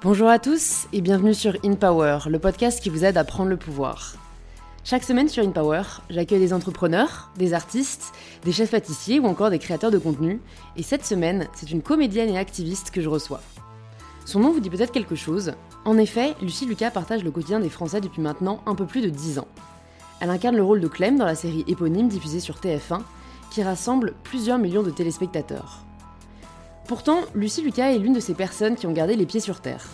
Bonjour à tous et bienvenue sur In Power, le podcast qui vous aide à prendre le pouvoir. Chaque semaine sur In Power, j'accueille des entrepreneurs, des artistes, des chefs pâtissiers ou encore des créateurs de contenu. Et cette semaine, c'est une comédienne et activiste que je reçois. Son nom vous dit peut-être quelque chose. En effet, Lucie Lucas partage le quotidien des Français depuis maintenant un peu plus de 10 ans. Elle incarne le rôle de Clem dans la série éponyme diffusée sur TF1, qui rassemble plusieurs millions de téléspectateurs. Pourtant, Lucie Lucas est l'une de ces personnes qui ont gardé les pieds sur terre.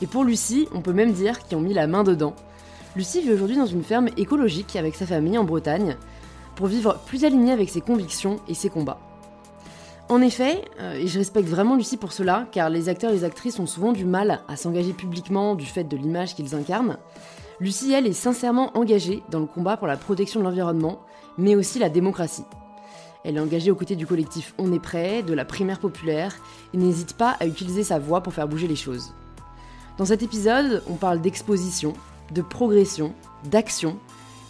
Et pour Lucie, on peut même dire qu'ils ont mis la main dedans. Lucie vit aujourd'hui dans une ferme écologique avec sa famille en Bretagne, pour vivre plus alignée avec ses convictions et ses combats. En effet, euh, et je respecte vraiment Lucie pour cela, car les acteurs et les actrices ont souvent du mal à s'engager publiquement du fait de l'image qu'ils incarnent, Lucie, elle, est sincèrement engagée dans le combat pour la protection de l'environnement, mais aussi la démocratie. Elle est engagée aux côtés du collectif On est prêt, de la primaire populaire, et n'hésite pas à utiliser sa voix pour faire bouger les choses. Dans cet épisode, on parle d'exposition, de progression, d'action,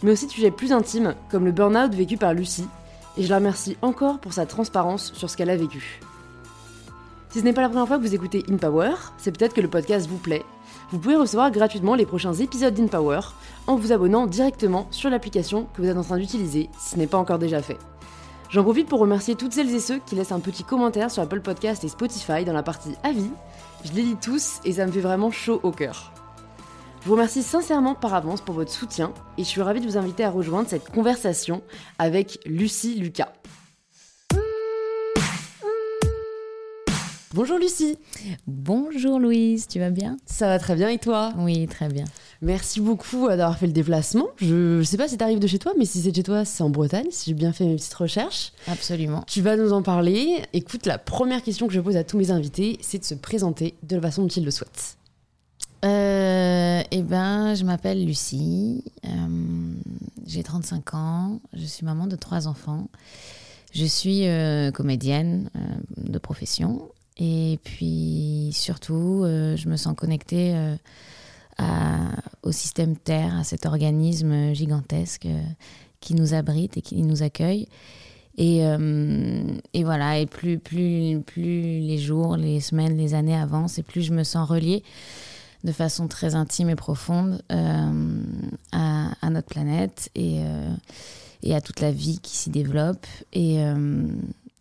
mais aussi de sujets plus intimes, comme le burn-out vécu par Lucie, et je la remercie encore pour sa transparence sur ce qu'elle a vécu. Si ce n'est pas la première fois que vous écoutez In Power, c'est peut-être que le podcast vous plaît. Vous pouvez recevoir gratuitement les prochains épisodes d'In Power en vous abonnant directement sur l'application que vous êtes en train d'utiliser si ce n'est pas encore déjà fait. J'en profite pour remercier toutes celles et ceux qui laissent un petit commentaire sur Apple Podcast et Spotify dans la partie avis. Je les lis tous et ça me fait vraiment chaud au cœur. Je vous remercie sincèrement par avance pour votre soutien et je suis ravie de vous inviter à rejoindre cette conversation avec Lucie Lucas. Bonjour Lucie. Bonjour Louise, tu vas bien? Ça va très bien et toi? Oui, très bien. Merci beaucoup euh, d'avoir fait le déplacement. Je ne sais pas si tu arrives de chez toi, mais si c'est chez toi, c'est en Bretagne, si j'ai bien fait mes petites recherches. Absolument. Tu vas nous en parler. Écoute, la première question que je pose à tous mes invités, c'est de se présenter de la façon dont ils le souhaitent. Euh, eh ben, je m'appelle Lucie, euh, j'ai 35 ans, je suis maman de trois enfants. Je suis euh, comédienne de profession et puis surtout, je me sens connectée au système Terre, à cet organisme gigantesque euh, qui nous abrite et qui nous accueille. Et, euh, et, voilà, et plus, plus, plus les jours, les semaines, les années avancent, et plus je me sens reliée de façon très intime et profonde euh, à, notre planète et, et, à toute la vie qui s'y développe. Et,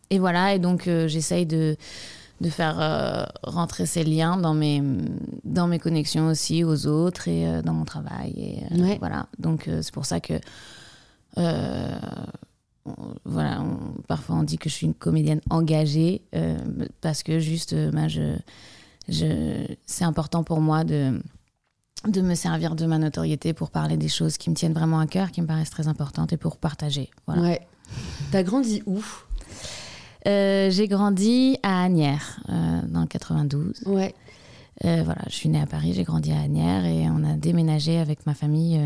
et voilà, et donc j'essaye de, de faire euh, rentrer ces liens dans mes, dans mes connexions aussi aux autres et euh, dans mon travail. Et, euh, Voilà. Donc, c'est pour ça que. voilà, parfois on dit que je suis une comédienne engagée parce que juste, ben, je, je, c'est important pour moi de, de me servir de ma notoriété pour parler des choses qui me tiennent vraiment à cœur, qui me paraissent très importantes et pour partager. Voilà. Ouais. T'as grandi où? Euh, j'ai grandi à Agnières, euh, dans le 92. Ouais. Euh, voilà, je suis née à Paris, j'ai grandi à Agnières et on a déménagé avec ma famille,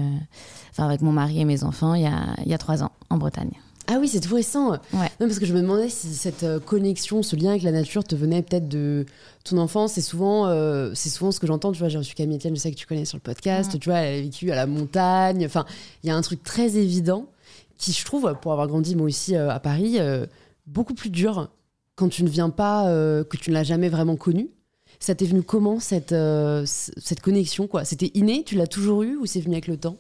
enfin avec mon mari et mes enfants, il y a, il y a trois ans, en Bretagne. Ah oui, c'est tout récent. Ouais. Non, parce que je me demandais si cette connexion, ce lien avec la nature te venait peut-être de ton enfance. C'est souvent, c'est souvent ce que j'entends. Tu vois, j'ai reçu Camille Etienne, je sais que tu connais sur le podcast. Tu vois, elle a vécu à la montagne. Enfin, il y a un truc très évident qui, je trouve, pour avoir grandi moi aussi à Paris, beaucoup plus dur quand tu ne viens pas, euh, que tu ne l'as jamais vraiment connu. Ça t'est venu comment cette, euh, cette connexion quoi? C'était inné Tu l'as toujours eu ou c'est venu avec le temps?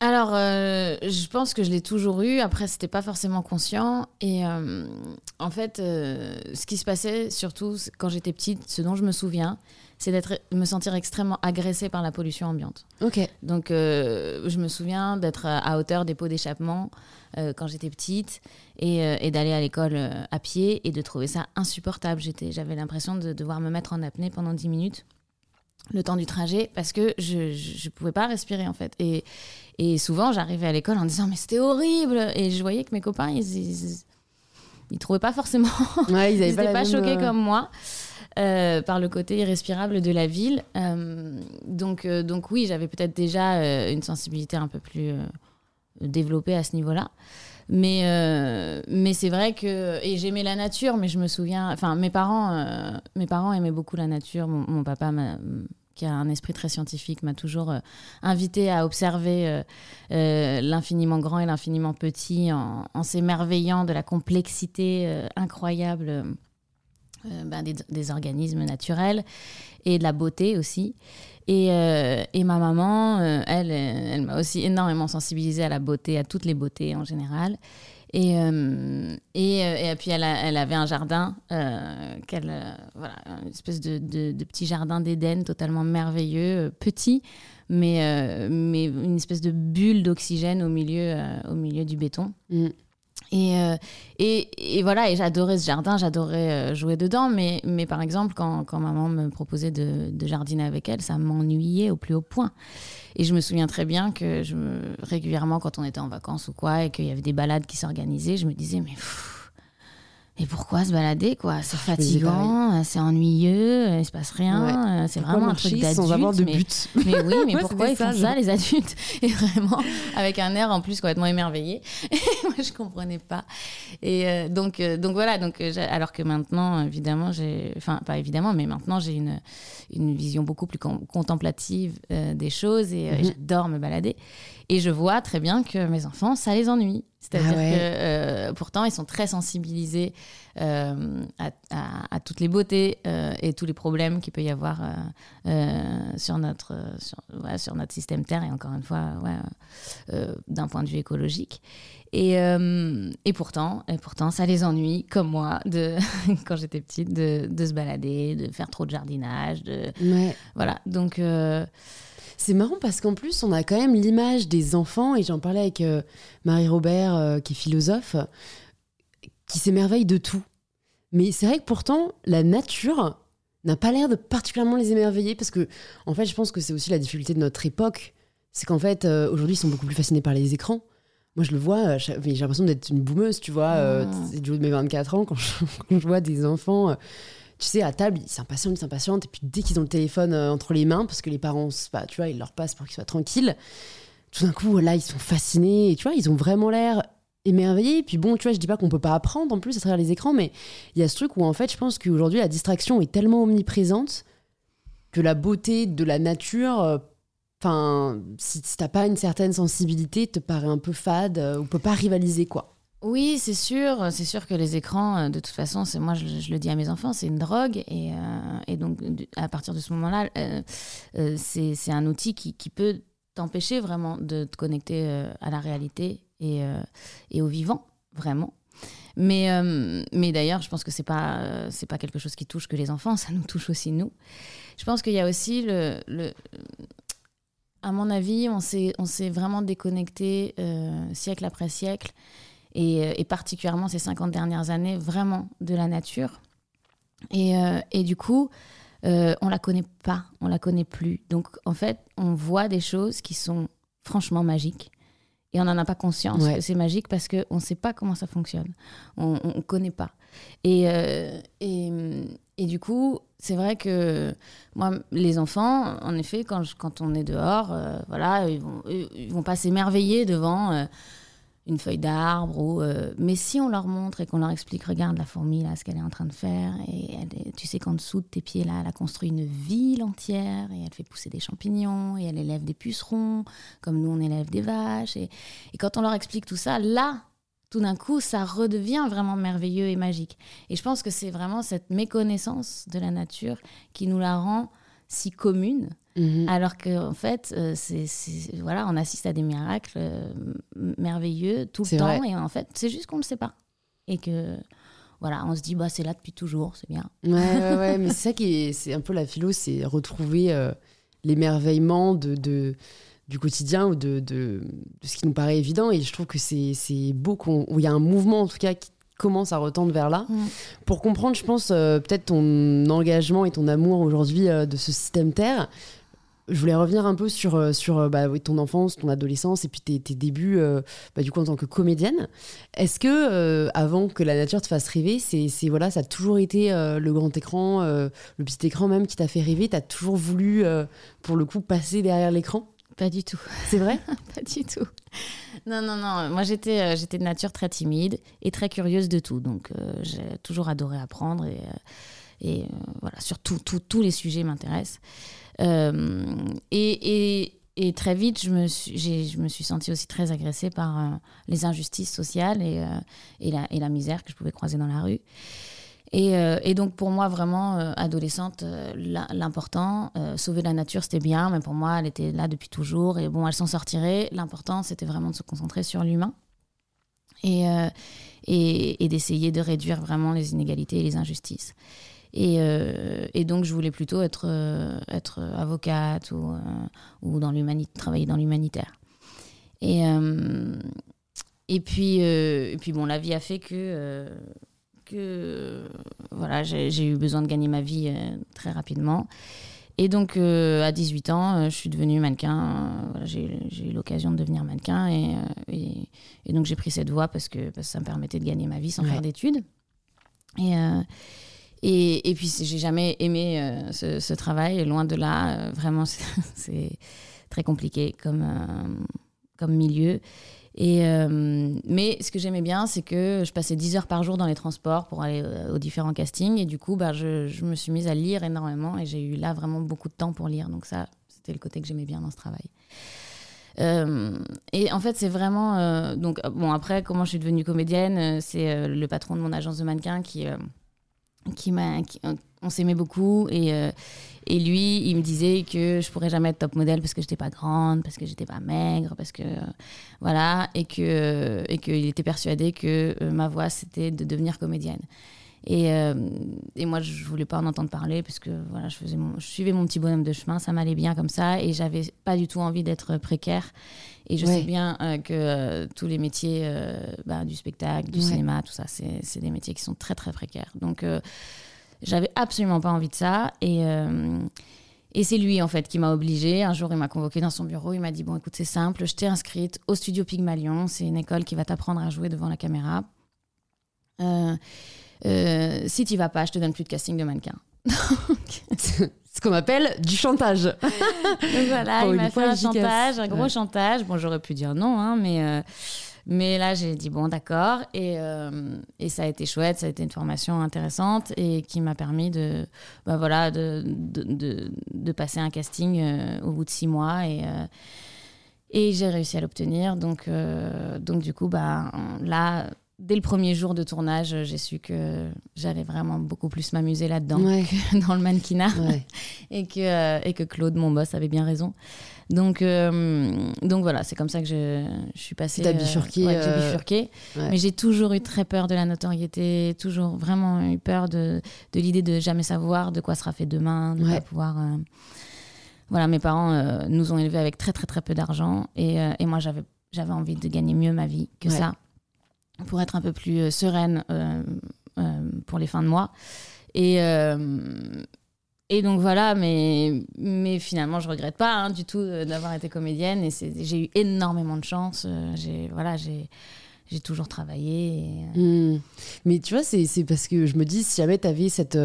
Alors, euh, je pense que je l'ai toujours eu. Après, c'était pas forcément conscient. Et en fait, ce qui se passait, surtout quand j'étais petite, ce dont je me souviens, c'est d'être me sentir extrêmement agressée par la pollution ambiante. Ok. Donc, je me souviens d'être à hauteur des pots d'échappement quand j'étais petite et, euh, et d'aller à l'école euh, à pied et de trouver ça insupportable. J'avais l'impression de devoir me mettre en apnée pendant 10 minutes le temps du trajet parce que je ne pouvais pas respirer en fait. Et, et souvent j'arrivais à l'école en disant mais c'était horrible et je voyais que mes copains ils, ils, trouvaient pas forcément, ouais, ils n'étaient pas, choqués comme moi. par le côté irrespirable de la ville. donc, donc oui, j'avais peut-être déjà une sensibilité un peu plus développé à ce niveau-là. Mais, euh, mais c'est vrai que. Et j'aimais la nature, mais je me souviens. Enfin, mes parents, euh, mes parents aimaient beaucoup la nature. Mon, papa, qui a un esprit très scientifique, m'a toujours euh, invité à observer l'infiniment grand et l'infiniment petit en, s'émerveillant de la complexité incroyable ben, des, organismes naturels et de la beauté aussi. Et, et ma maman, elle, elle m'a aussi énormément sensibilisée à la beauté, à toutes les beautés en général. Et, et, et, puis elle, avait un jardin, voilà, une espèce de, de, petit jardin d'Éden totalement merveilleux, petit, mais, euh, mais une espèce de bulle d'oxygène au, milieu euh, au milieu du béton. Mm. Et, euh, et, et, voilà, et j'adorais ce jardin, j'adorais jouer dedans, mais, mais par exemple, quand, quand maman me proposait de, de, jardiner avec elle, ça m'ennuyait au plus haut point. Et je me souviens très bien que je me, régulièrement, quand on était en vacances ou quoi, et qu'il y avait des balades qui s'organisaient, je me disais, mais et pourquoi se balader quoi? C'est fatigant, c'est ennuyeux, il se passe rien, c'est vraiment un truc d'adulte. sans avoir de mais, but? Mais oui, mais pourquoi ils font ça, les adultes? Et vraiment avec un air en plus complètement émerveillé. Moi je comprenais pas. Et euh, donc euh, donc voilà, donc euh, alors que maintenant évidemment j'ai, enfin pas évidemment, mais maintenant j'ai une une vision beaucoup plus contemplative des choses et mhm. j'adore me balader. Et je vois très bien que mes enfants ça les ennuie. C'est-à-dire ah que euh, pourtant, ils sont très sensibilisés euh, à, toutes les beautés euh, et tous les problèmes qu'il peut y avoir sur, notre, sur, notre système Terre et encore une fois, d'un point de vue écologique. Et, et, pourtant, et pourtant, ça les ennuie, comme moi, de, quand j'étais petite, de, de, se balader, de faire trop de jardinage. De, Voilà, donc... C'est marrant parce qu'en plus, on a quand même l'image des enfants, et j'en parlais avec euh, Marie-Robert, euh, qui est philosophe, qui s'émerveille de tout. Mais c'est vrai que pourtant, la nature n'a pas l'air de particulièrement les émerveiller, parce que, en fait, je pense que c'est aussi la difficulté de notre époque. C'est qu'en fait, euh, aujourd'hui, ils sont beaucoup plus fascinés par les écrans. Moi, je le vois, j'ai l'impression d'être une boumeuse, tu vois, mmh. c'est du haut de mes 24 ans, quand je vois des enfants tu sais, à table, ils s'impatientent, ils s'impatientent, et puis dès qu'ils ont le téléphone euh, entre les mains, parce que les parents, bah, tu vois, ils leur passent pour qu'ils soient tranquilles, tout d'un coup, là, ils sont fascinés, et tu vois, ils ont vraiment l'air émerveillés. Puis bon, tu vois, je dis pas qu'on peut pas apprendre en plus à travers les écrans, mais il y a ce truc où en fait, je pense qu'aujourd'hui, la distraction est tellement omniprésente que la beauté de la nature. Euh, enfin, si, t'as pas une certaine sensibilité, te paraît un peu fade euh, ou peut pas rivaliser quoi. Oui, c'est sûr. C'est sûr que les écrans, euh, de toute façon, c'est moi, je, le dis à mes enfants, c'est une drogue. Et, euh, donc, à partir de ce moment-là, euh, c'est un outil qui, peut t'empêcher vraiment de te connecter à la réalité et, au vivant, vraiment. Mais, d'ailleurs, je pense que c'est pas c'est pas quelque chose qui touche que les enfants, ça nous touche aussi nous. Je pense qu'il y a aussi le à mon avis, on s'est on s'est vraiment déconnecté siècle après siècle euh, et, particulièrement ces 50 dernières années, vraiment de la nature. Et, euh, et du coup, euh, on la connaît pas, on la connaît plus. Donc en fait, on voit des choses qui sont franchement magiques. Et on n'en a pas conscience que c'est magique parce qu'on ne sait pas comment ça fonctionne. On ne connaît pas. Et, euh, et, et, du coup, c'est vrai que moi, les enfants, en effet, quand, quand on est dehors, voilà, ils vont, ils vont pas s'émerveiller devant une feuille d'arbre. Ou, euh, mais si on leur montre et qu'on leur explique, regarde la fourmi, là, ce qu'elle est en train de faire, et tu sais qu'en dessous de tes pieds, là, elle a construit une ville entière, et elle fait pousser des champignons, et elle élève des pucerons, comme nous, on élève des vaches. Et, et quand on leur explique tout ça, là, tout d'un coup, ça redevient vraiment merveilleux et magique. Et je pense que c'est vraiment cette méconnaissance de la nature qui nous la rend si commune Mhm. Alors qu'en en fait, euh, c'est, voilà, on assiste à des miracles euh, merveilleux tout le temps. Et en fait, c'est juste qu'on ne le sait pas. Et que, voilà, on se dit, bah, c'est là depuis toujours, c'est bien. Ouais, ouais, ouais mais c'est ça qui est, c'est un peu la philo, c'est retrouver euh, l'émerveillement de, de, du quotidien ou de, de, ce qui nous paraît évident. Et je trouve que c'est, c'est beau qu'il y a un mouvement, en tout cas, qui commence à retendre vers là. Mm. Pour comprendre, je pense, peut-être ton engagement et ton amour aujourd'hui de ce système Terre, je voulais revenir un peu sur, euh, sur euh, bah, ton enfance, ton adolescence et puis tes, tes débuts euh, bah, du coup en tant que comédienne. Est-ce que avant que la nature te fasse rêver, c'est, voilà, ça a toujours été le grand écran, le petit écran même qui t'a fait rêver? Tu as toujours voulu, pour le coup, passer derrière l'écran? Pas du tout. C'est vrai? Pas du tout. Non, non, non. Moi, j'étais, j'étais de nature très timide et très curieuse de tout. Donc, j'ai toujours adoré apprendre et, et voilà, sur tous les sujets m'intéressent. Euh, et, et, très vite, je me, suis, je me suis sentie aussi très agressée par euh, les injustices sociales et, euh, et, la, misère que je pouvais croiser dans la rue. Et, euh, donc pour moi, vraiment, euh, adolescente, euh, l'important, euh, sauver la nature, c'était bien, mais pour moi, elle était là depuis toujours. Et bon, elle s'en sortirait. L'important, c'était vraiment de se concentrer sur l'humain euh, et, et d'essayer de réduire vraiment les inégalités et les injustices. Et, euh, et donc, je voulais plutôt être, euh, être avocate ou, euh, ou dans travailler dans l'humanitaire. Et, et, puis, et puis, bon, la vie a fait que, que voilà, j'ai eu besoin de gagner ma vie euh, très rapidement. Et donc, euh, à 18 ans, euh, je suis devenue mannequin. voilà, j'ai eu l'occasion de devenir mannequin. Et, et, et donc, j'ai pris cette voie parce que, parce que ça me permettait de gagner ma vie sans Ouais. faire d'études. Et, et, puis, j'ai jamais aimé euh, ce, travail. Loin de là, euh, vraiment, c'est- très compliqué comme, euh, comme milieu. Et, mais ce que j'aimais bien, c'est que je passais 10 heures par jour dans les transports pour aller aux différents castings. Et du coup, bah, je, je me suis mise à lire énormément. Et j'ai eu là vraiment beaucoup de temps pour lire. Donc ça, c'était le côté que j'aimais bien dans ce travail. Et en fait, c'est vraiment. donc, bon, après, comment je suis devenue comédienne, c'est le patron de mon agence de mannequin qui. Qui m'a, euh, on s'aimait beaucoup et, euh, et lui, il me disait que je pourrais jamais être top modèle parce que j'étais pas grande, parce que j'étais pas maigre, parce que euh, voilà, et que et qu'il était persuadé que ma voie c'était de devenir comédienne. Et, euh, et moi, je voulais pas en entendre parler parce que voilà, je faisais mon, je suivais mon petit bonhomme de chemin, ça m'allait bien comme ça, et j'avais pas du tout envie d'être précaire. Et je Ouais. sais bien euh, que euh, tous les métiers bah, du spectacle, du Ouais. cinéma, tout ça, c'est des métiers qui sont très très précaires. Donc, j'avais absolument pas envie de ça. Et, et c'est lui, en fait, qui m'a obligée. Un jour, il m'a convoqué dans son bureau. Il m'a dit Bon, écoute, c'est simple, je t'ai inscrite au studio Pygmalion. C'est une école qui va t'apprendre à jouer devant la caméra. Euh, euh, si tu vas pas, je te donne plus de casting de mannequin. Ce qu'on appelle du chantage. Donc voilà, il m'a fait un chantage, un gros Ouais. chantage. Bon, j'aurais pu dire non, hein, mais, euh, mais là, j'ai dit bon, d'accord. Et, euh, et ça a été chouette, ça a été une formation intéressante et qui m'a permis de, bah, voilà, de, de, de, de passer un casting euh, au bout de six mois. Et, et j'ai réussi à l'obtenir. Donc, donc, du coup, bah, là, dès le premier jour de tournage, j'ai su que j'allais vraiment beaucoup plus m'amuser là-dedans Ouais. que dans le mannequinat Ouais. et que, euh, et que Claude, mon boss, avait bien raison. Donc, euh, donc voilà, c'est comme ça que je, je suis passée. T'as bifurqué, ouais, j'ai euh, bifurqué. ouais. Mais j'ai toujours eu très peur de la notoriété, toujours vraiment eu peur de, de l'idée de jamais savoir de quoi sera fait demain, de Ouais. pas pouvoir. euh, Voilà, mes parents euh, nous ont élevés avec très très très peu d'argent et, euh, et moi j'avais j'avais envie de gagner mieux ma vie que ça pour être un peu plus euh, sereine euh, euh, pour les fins de mois. Et, et donc voilà, mais, mais finalement, je regrette pas hein, du tout d'avoir été comédienne. Et j'ai eu énormément de chance. J'ai voilà, j'ai j'ai toujours travaillé. Hmm. Mais tu vois, c'est parce que je me dis, si jamais tu avais cette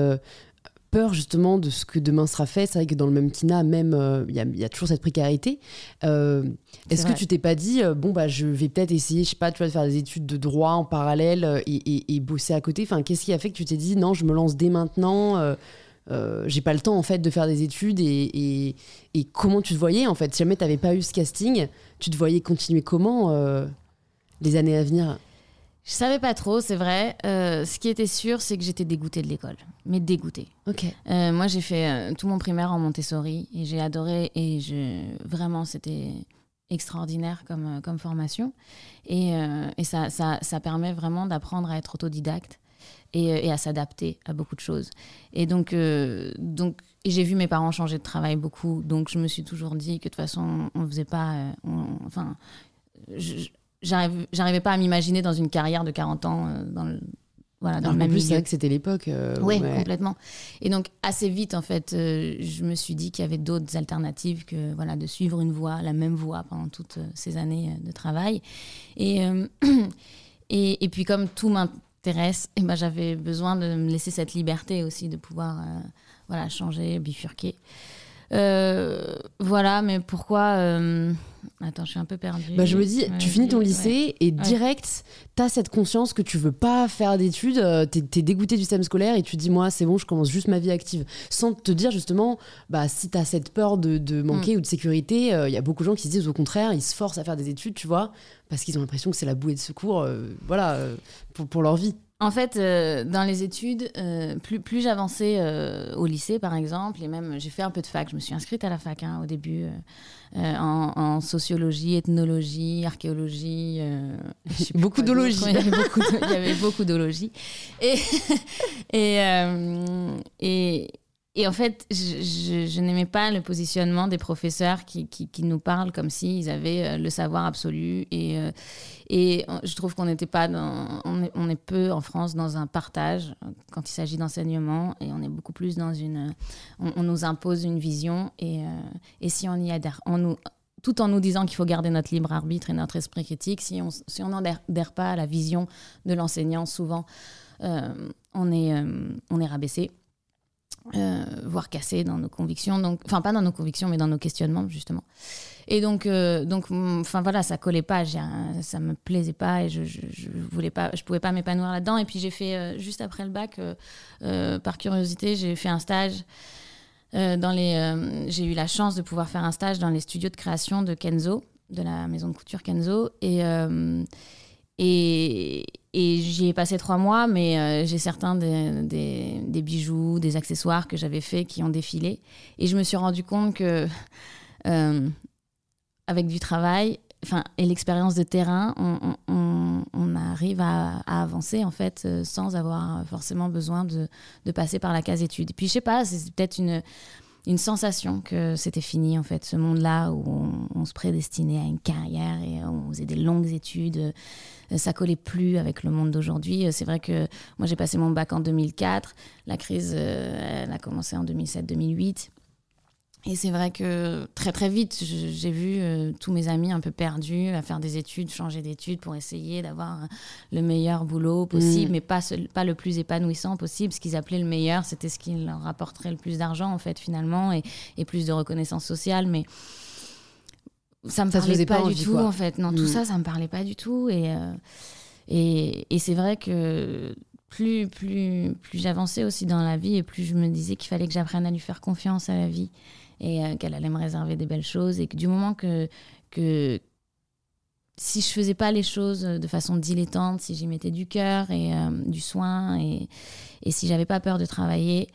peur justement de ce que demain sera fait, c'est vrai que dans le même kina, même, euh, il y, a, il y a toujours cette précarité. Euh, Est-ce que tu t'es pas dit, euh, bon, bah, je vais peut-être essayer, je sais pas, tu vois, de faire des études de droit en parallèle et, et- et bosser à côté? Enfin, qu'est-ce qui a fait que tu t'es dit, non, je me lance dès maintenant j'ai pas le temps en fait de faire des études et, et- comment tu te voyais en fait? Si jamais t'avais pas eu ce casting tu te voyais continuer comment les années à venir? Je savais pas trop, c'est vrai. Euh, ce qui était sûr, c'est que j'étais dégoûtée de l'école. Mais dégoûtée. ok Euh, moi, j'ai fait euh, tout mon primaire en Montessori et j'ai adoré et je vraiment c'était extraordinaire comme, comme formation et, et ça, ça, ça permet vraiment d'apprendre à être autodidacte et, et à s'adapter à beaucoup de choses. Et donc, j'ai vu mes parents changer de travail beaucoup, donc je me suis toujours dit que de toute façon, on ne faisait pas. on- enfin, je- j'arrivais pas à m'imaginer dans une carrière de 40 ans euh, dans le, voilà, dans le qu'en même plus c'est vrai que c'était l'époque euh, Oui, ouais. complètement. Et donc, assez vite, en fait, euh, je me suis dit qu'il y avait d'autres alternatives que voilà, de suivre une voie, la même voie pendant toutes ces années de travail. Et, et, et puis, comme tout m'intéresse, eh ben, j'avais besoin de me laisser cette liberté aussi de pouvoir voilà, changer, bifurquer. Euh, voilà, mais pourquoi euh, Attends, je suis un peu perdue. Bah, je me dis, Ouais, tu finis ton ouais. lycée et direct, t'as cette conscience que tu veux pas faire d'études, euh, t'es es dégoûté du système scolaire et tu te dis, moi, c'est bon, je commence juste ma vie active. Sans te dire, justement, bah, si t'as cette peur de, de manquer ou de sécurité, il y a beaucoup de gens qui se disent, au contraire, ils se forcent à faire des études, tu vois, parce qu'ils ont l'impression que c'est la bouée de secours, euh, voilà, euh, pour, pour leur vie. En fait, euh, dans les études, euh, plus, plus j'avançais euh, au lycée, par exemple, et même j'ai fait un peu de fac. Je me suis inscrite à la fac hein, au début, en, en, sociologie, ethnologie, archéologie. beaucoup d'ologie. Il y avait beaucoup d'ologie. Et, et, et, et en fait, je, n'aimais pas le positionnement des professeurs qui, nous parlent comme s'ils avaient euh, le savoir absolu. Et, euh, et je trouve qu'on n'était pas dans. On est, peu en France dans un partage quand il s'agit d'enseignement et on est beaucoup plus dans une. On, nous impose une vision et, euh, si on y adhère, tout en nous disant qu'il faut garder notre libre arbitre et notre esprit critique, si on si n'adhère pas à la vision de l'enseignant, souvent on, est, on est rabaissé. Euh, voire cassé dans nos convictions. Donc, enfin, pas dans nos convictions, mais dans nos questionnements, justement. Et donc, euh, donc mm, enfin voilà, ça collait pas, ça me plaisait pas et je, je, voulais pas, je pouvais pas m'épanouir là-dedans. Et puis j'ai fait, euh, juste après le bac, par curiosité, j'ai fait un stage. dans les, j'ai eu la chance de pouvoir faire un stage dans les studios de création de Kenzo, de la maison de couture Kenzo. Et, j'y ai passé trois mois, mais euh, j'ai certains des, bijoux, des accessoires que j'avais faits qui ont défilé. Et je me suis rendu compte que, euh, avec du travail et l'expérience de terrain, on, on, on arrive à, avancer en fait euh, sans avoir forcément besoin de, passer par la case études. Et puis je sais pas, c'est peut-être une sensation que c'était fini en fait, ce monde-là où on, se prédestinait à une carrière et on faisait des longues études. Euh, ça collait plus avec le monde d'aujourd'hui. Euh, c'est vrai que moi j'ai passé mon bac en 2004, la crise euh, elle a commencé en 2007-2008. Et c'est vrai que très très vite, j'ai vu euh, tous mes amis un peu perdus à faire des études, changer d'études pour essayer d'avoir le meilleur boulot possible, mm. mais pas, pas le plus épanouissant possible. Ce qu'ils appelaient le meilleur, c'était ce qui leur rapporterait le plus d'argent en fait finalement et, et, plus de reconnaissance sociale. Mais ça me parlait pas, du tout en fait. Non, tout mm. ça, ça me parlait pas du tout. Et, euh, et, et c'est vrai que plus, plus, plus j'avançais aussi dans la vie et plus je me disais qu'il fallait que j'apprenne à lui faire confiance à la vie et euh, qu'elle allait me réserver des belles choses et que du moment que, que si je faisais pas les choses de façon dilettante, si j'y mettais du cœur et euh, du soin et, et si j'avais pas peur de travailler,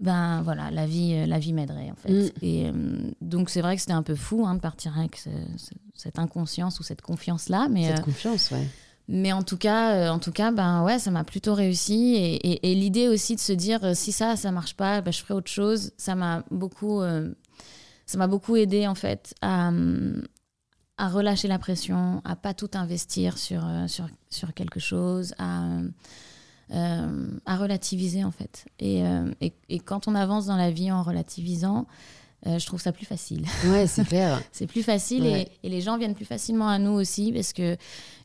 ben voilà, la vie, la vie m'aiderait en fait. Mm. Et donc c'est vrai que c'était un peu fou hein, de partir avec cette inconscience ou cette confiance là, mais cette confiance, ouais. Mais en tout cas, euh, en tout cas, ben ouais, ça m'a plutôt réussi. Et, et, l'idée aussi de se dire, euh, si ça, ça marche pas, ben, je ferai autre chose. Ça m'a beaucoup, euh, ça m'a beaucoup aidé en fait à, à relâcher la pression, à pas tout investir sur sur, sur quelque chose, à à relativiser en fait. Et, et, et, quand on avance dans la vie en relativisant, euh, je trouve ça plus facile. Ouais, c'est clair. c'est plus facile et, et, les gens viennent plus facilement à nous aussi parce que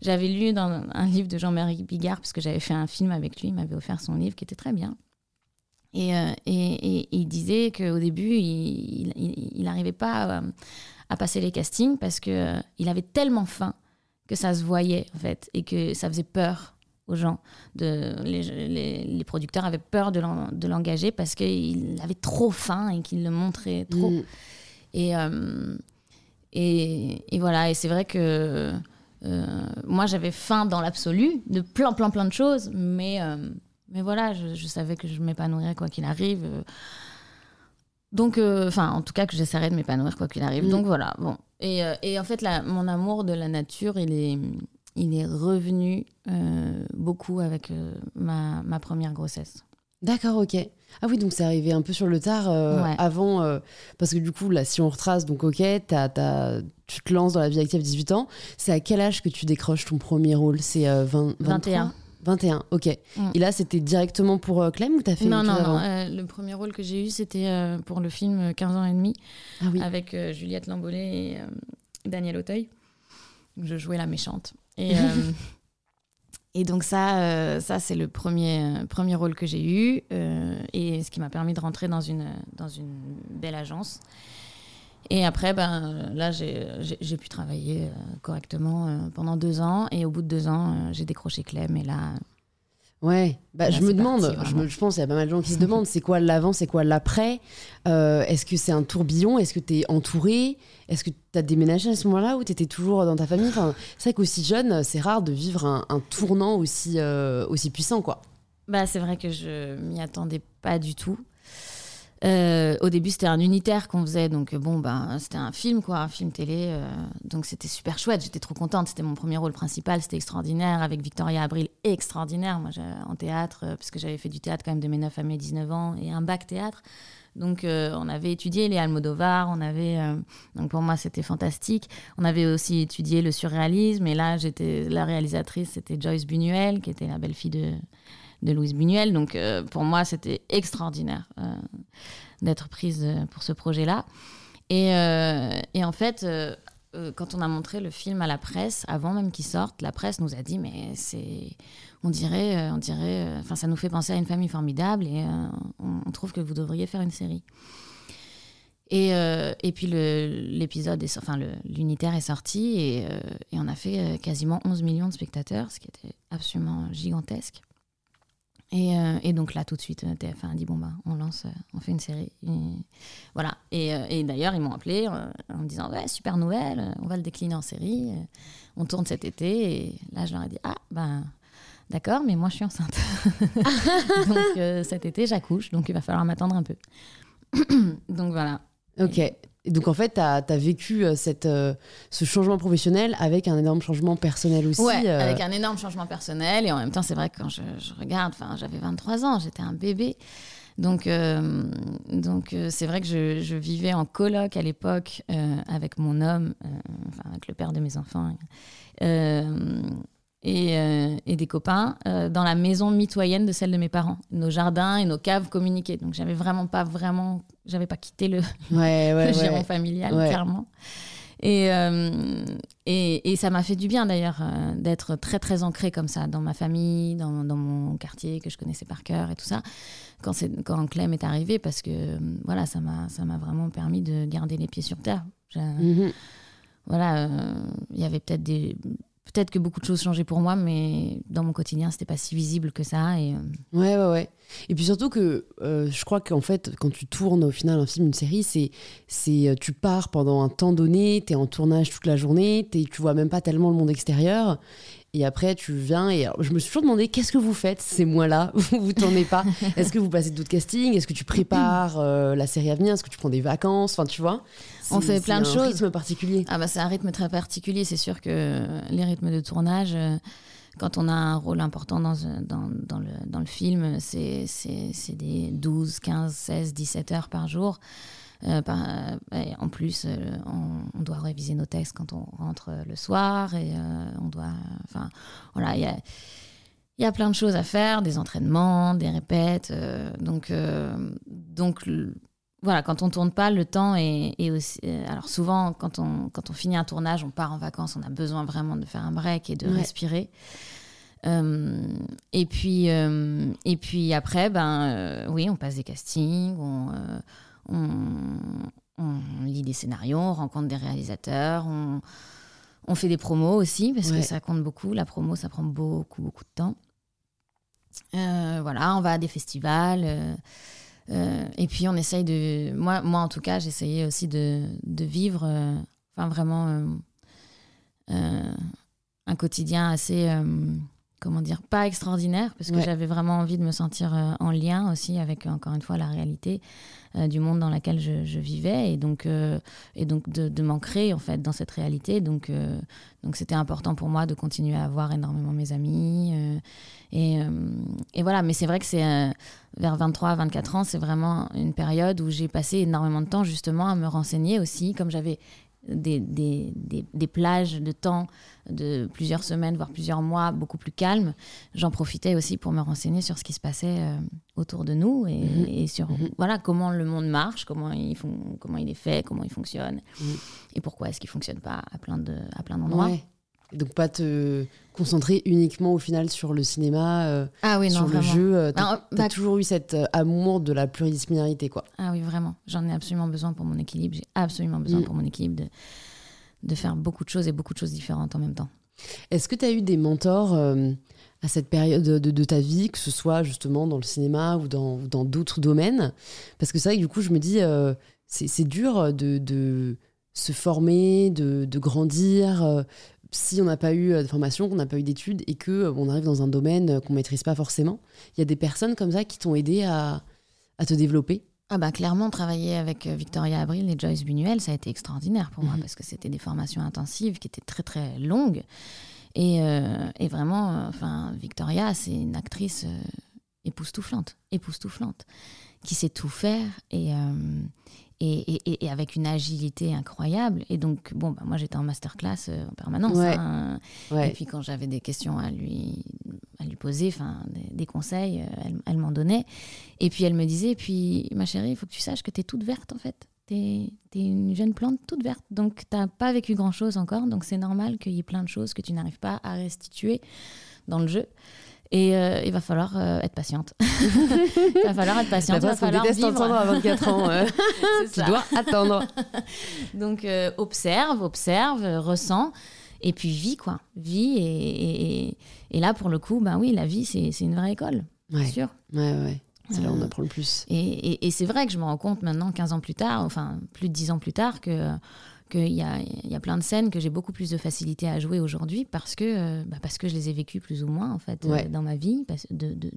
j'avais lu dans un livre de Jean-Marie Bigard, parce que j'avais fait un film avec lui, il m'avait offert son livre qui était très bien. Et, euh, et, et il disait qu'au début, il n'arrivait pas euh, à, passer les castings parce qu'il il avait tellement faim que ça se voyait en fait et que ça faisait peur aux gens. De, les, les, producteurs avaient peur de l'engager parce qu'il avait trop faim et qu'il le montrait trop. Mm. Et, euh, et, et, voilà, et c'est vrai que euh, moi j'avais faim dans l'absolu de plein, plein, plein de choses, mais, euh, mais voilà, je, je, savais que je m'épanouirais quoi qu'il arrive. Donc, enfin, en tout cas, que j'essaierais de m'épanouir quoi qu'il arrive. Mm. Donc voilà, bon. Et, et en fait, la, mon amour de la nature, il est il est revenu euh, beaucoup avec euh, ma, ma, première grossesse. D'accord, ok. Ah oui, donc c'est arrivé un peu sur le tard euh, avant, parce que du coup, là, si on retrace, donc ok, tu te lances dans la vie active à 18 ans. C'est à quel âge que tu décroches ton premier rôle? C'est 20, 21 21, ok. Mm. Et là, c'était directement pour Clem ou t'as fait Non, non, non. le premier rôle que j'ai eu, c'était pour le film 15 ans et demi, ah avec Juliette Lambollet et Daniel Auteuil. Je jouais la méchante. Et, euh, et donc ça, euh, ça c'est le premier, euh, premier rôle que j'ai eu et ce qui m'a permis de rentrer dans une, dans une belle agence. Et après, ben, là, j'ai pu travailler correctement pendant deux ans. Et au bout de deux ans, j'ai décroché Clem. Et là, Ouais, bah, je me demande, parti, je, vraiment. me- je pense qu'il y a pas mal de gens qui se demandent c'est quoi l'avant, c'est quoi l'après? Euh, Est-ce que c'est un tourbillon? Est-ce que tu es entouré? Est-ce que tu as déménagé à ce moment-là ou tu étais toujours dans ta famille? Enfin, C'est vrai qu'aussi jeune, c'est rare de vivre un, un tournant aussi, euh, aussi puissant. quoi. Bah, c'est vrai que je m'y attendais pas du tout. Euh, au début, c'était un unitaire qu'on faisait, donc euh, bon, ben, c'était un film, quoi, un film télé. euh, donc c'était super chouette, j'étais trop contente. C'était mon premier rôle principal, c'était extraordinaire, avec Victoria Abril, extraordinaire. Moi, en théâtre, euh, parce que j'avais fait du théâtre quand même de mes 9 à mes 19 ans et un bac théâtre. Donc, on avait étudié les Almodovar, on avait. donc, pour moi, c'était fantastique. On avait aussi étudié le surréalisme, et là, j'étais la réalisatrice, c'était Joyce Buñuel, qui était la belle-fille de, de Louise Buñuel. Donc, euh, pour moi, c'était extraordinaire euh, d'être prise euh, pour ce projet-là. Et, et en fait, quand on a montré le film à la presse, avant même qu'il sorte, la presse nous a dit mais c'est, on dirait, on dirait, enfin ça nous fait penser à une famille formidable et on, trouve que vous devriez faire une série. Et, et puis l'épisode, enfin l'unitaire est sorti et, on a fait quasiment 11 millions de spectateurs, ce qui était absolument gigantesque. Et, euh, et donc là, tout de suite, euh, TF1 a dit bon, bah, on lance, euh, on fait une série. Et voilà. Et, euh, d'ailleurs, ils m'ont appelé en me disant ouais, super nouvelle, on va le décliner en série, on tourne cet été. Et là, je leur ai dit ah, ben. D'accord, mais moi je suis enceinte. donc cet été j'accouche, donc il va falloir m'attendre un peu. donc voilà. Ok. Et donc en fait, tu as, vécu euh, cette, euh, ce changement professionnel avec un énorme changement personnel aussi. Ouais, euh, avec un énorme changement personnel. Et en même temps, c'est vrai que quand je, je regarde, j'avais 23 ans, j'étais un bébé. Donc, euh, donc c'est vrai que je, je vivais en coloc à l'époque avec mon homme, avec le père de mes enfants, euh, et, euh, et des copains, euh, dans la maison mitoyenne de celle de mes parents. Nos jardins et nos caves communiquaient. Donc, j'avais vraiment pas vraiment, j'avais pas quitté le, Ouais, ouais, le giron ouais. familial, clairement. Et, euh, et, et ça m'a fait du bien d'ailleurs d'être très très ancrée comme ça dans ma famille, dans, dans mon quartier que je connaissais par cœur et tout ça. Quand, quand Clem est arrivé, parce que voilà, ça m'a, ça m'a vraiment permis de garder les pieds sur terre. Mhm. Voilà, il y avait peut-être des. Peut-être que beaucoup de choses changeaient pour moi, mais dans mon quotidien, c'était pas si visible que ça. Et, euh, Ouais, ouais, ouais. Et puis surtout que euh, je crois qu'en fait, quand tu tournes au final un film, une série, c'est, c'est euh, tu pars pendant un temps donné, tu es en tournage toute la journée, t'es- tu vois même pas tellement le monde extérieur. Et après, tu viens et je me suis toujours demandé qu'est-ce que vous faites ces mois-là? Où vous tournez pas? Est-ce que vous passez d'autres castings? Est-ce que tu prépares la série à venir? Est-ce que tu prends des vacances? Enfin, tu vois? On fait plein de c'est un choses. rythme particulier. Ah bah c'est un rythme très particulier. C'est sûr que les rythmes de tournage, euh, quand on a un rôle important dans, euh, dans, dans le, dans le film, c'est c'est- c'est des 12, 15, 16, 17 heures par jour. Euh, par- euh, en plus, euh, on, on doit réviser nos textes quand on rentre le soir et on doit. Enfin, voilà, il y a, y a plein de choses à faire, des entraînements, des répètes. donc, donc voilà, quand on tourne pas, le temps est, est aussi. euh, alors souvent, quand on, quand on finit un tournage, on part en vacances, on a besoin vraiment de faire un break et de Ouais. respirer. Euh, et puis, euh, et puis après, ben euh, oui, on passe des castings, on, on, on lit des scénarios, on rencontre des réalisateurs, on, on fait des promos aussi parce Ouais. que ça compte beaucoup. La promo, ça prend beaucoup, beaucoup de temps. Voilà, on va à des festivals. Euh, et puis on essaye de. Moi, en tout cas, j'essayais aussi de, vivre, euh, enfin vraiment, euh, un quotidien assez. Comment dire Pas extraordinaire, parce que Ouais. j'avais vraiment envie de me sentir euh, en lien aussi avec, encore une fois, la réalité euh, du monde dans lequel je, je vivais. Et donc, euh, et donc de, de m'ancrer, en fait, dans cette réalité. Donc, donc c'était important pour moi de continuer à voir énormément mes amis. et, et voilà, mais c'est vrai que c'est vers 23 24 ans, c'est vraiment une période où j'ai passé énormément de temps justement à me renseigner aussi, comme j'avais des, des, des, des plages de temps de plusieurs semaines, voire plusieurs mois, beaucoup plus calmes, j'en profitais aussi pour me renseigner sur ce qui se passait euh, autour de nous et, Mhm. et sur Mhm. voilà comment le monde marche, comment il, comment il est fait, comment il fonctionne, Mhm. et pourquoi est-ce qu'il fonctionne pas à plein de à plein d'endroits. Ouais. Donc pas te concentrer uniquement au final sur le cinéma, euh, Ah oui, non, sur le jeu. euh, T'as Bah, toujours eu cet euh, amour de la pluridisciplinarité, quoi. Ah oui, vraiment. J'en ai absolument besoin pour mon équilibre. J'ai absolument besoin Mm. pour mon équilibre de, de faire beaucoup de choses et beaucoup de choses différentes en même temps. Est-ce que tu as eu des mentors euh, à cette période de, ta vie, que ce soit justement dans le cinéma ou dans d'autres domaines? Parce que c'est vrai que du coup, je me dis, c'est dur de, de, se former, de, de grandir. Euh, si on n'a pas eu de formation, qu'on n'a pas eu d'études et que on arrive dans un domaine qu'on maîtrise pas forcément, il y a des personnes comme ça qui t'ont aidé à, à te développer ah bah clairement, travailler avec Victoria Abril et Joyce Buñuel, ça a été extraordinaire pour moi mhm. parce que c'était des formations intensives qui étaient très très longues et, euh, et vraiment, euh, enfin, Victoria, c'est une actrice euh, époustouflante, époustouflante, qui sait tout faire et, et, et, et, avec une agilité incroyable. Et donc, bon, bah, moi, j'étais en masterclass en permanence. Hein. Et puis, quand j'avais des questions à lui, à lui poser, enfin, des, conseils, elle, elle m'en donnait. Et puis, elle me disait, et puis, ma chérie, il faut que tu saches que tu es toute verte, en fait t'es es une jeune plante toute verte. Donc, t'as pas vécu grand-chose encore. Donc, c'est normal qu'il y ait plein de choses que tu n'arrives pas à restituer dans le jeu. Et euh, il va falloir euh, être patiente. il va falloir être patiente. Il va falloir vivre. entendre à 24 ans. tu dois attendre. Donc, euh, observe, observe, ressens. Et puis, vis, quoi. Vis. Et, et, et, là, pour le coup, ben oui, la vie, c'est une vraie école. Bien sûr. Ouais, ouais. C'est là où on euh, apprend le plus. Et, et, c'est vrai que je me rends compte maintenant, 15 ans plus tard, enfin plus de 10 ans plus tard, que qu'il y a, y a plein de scènes que j'ai beaucoup plus de facilité à jouer aujourd'hui parce que, euh, bah parce que je les ai vécues plus ou moins en fait euh, dans ma vie, de, de,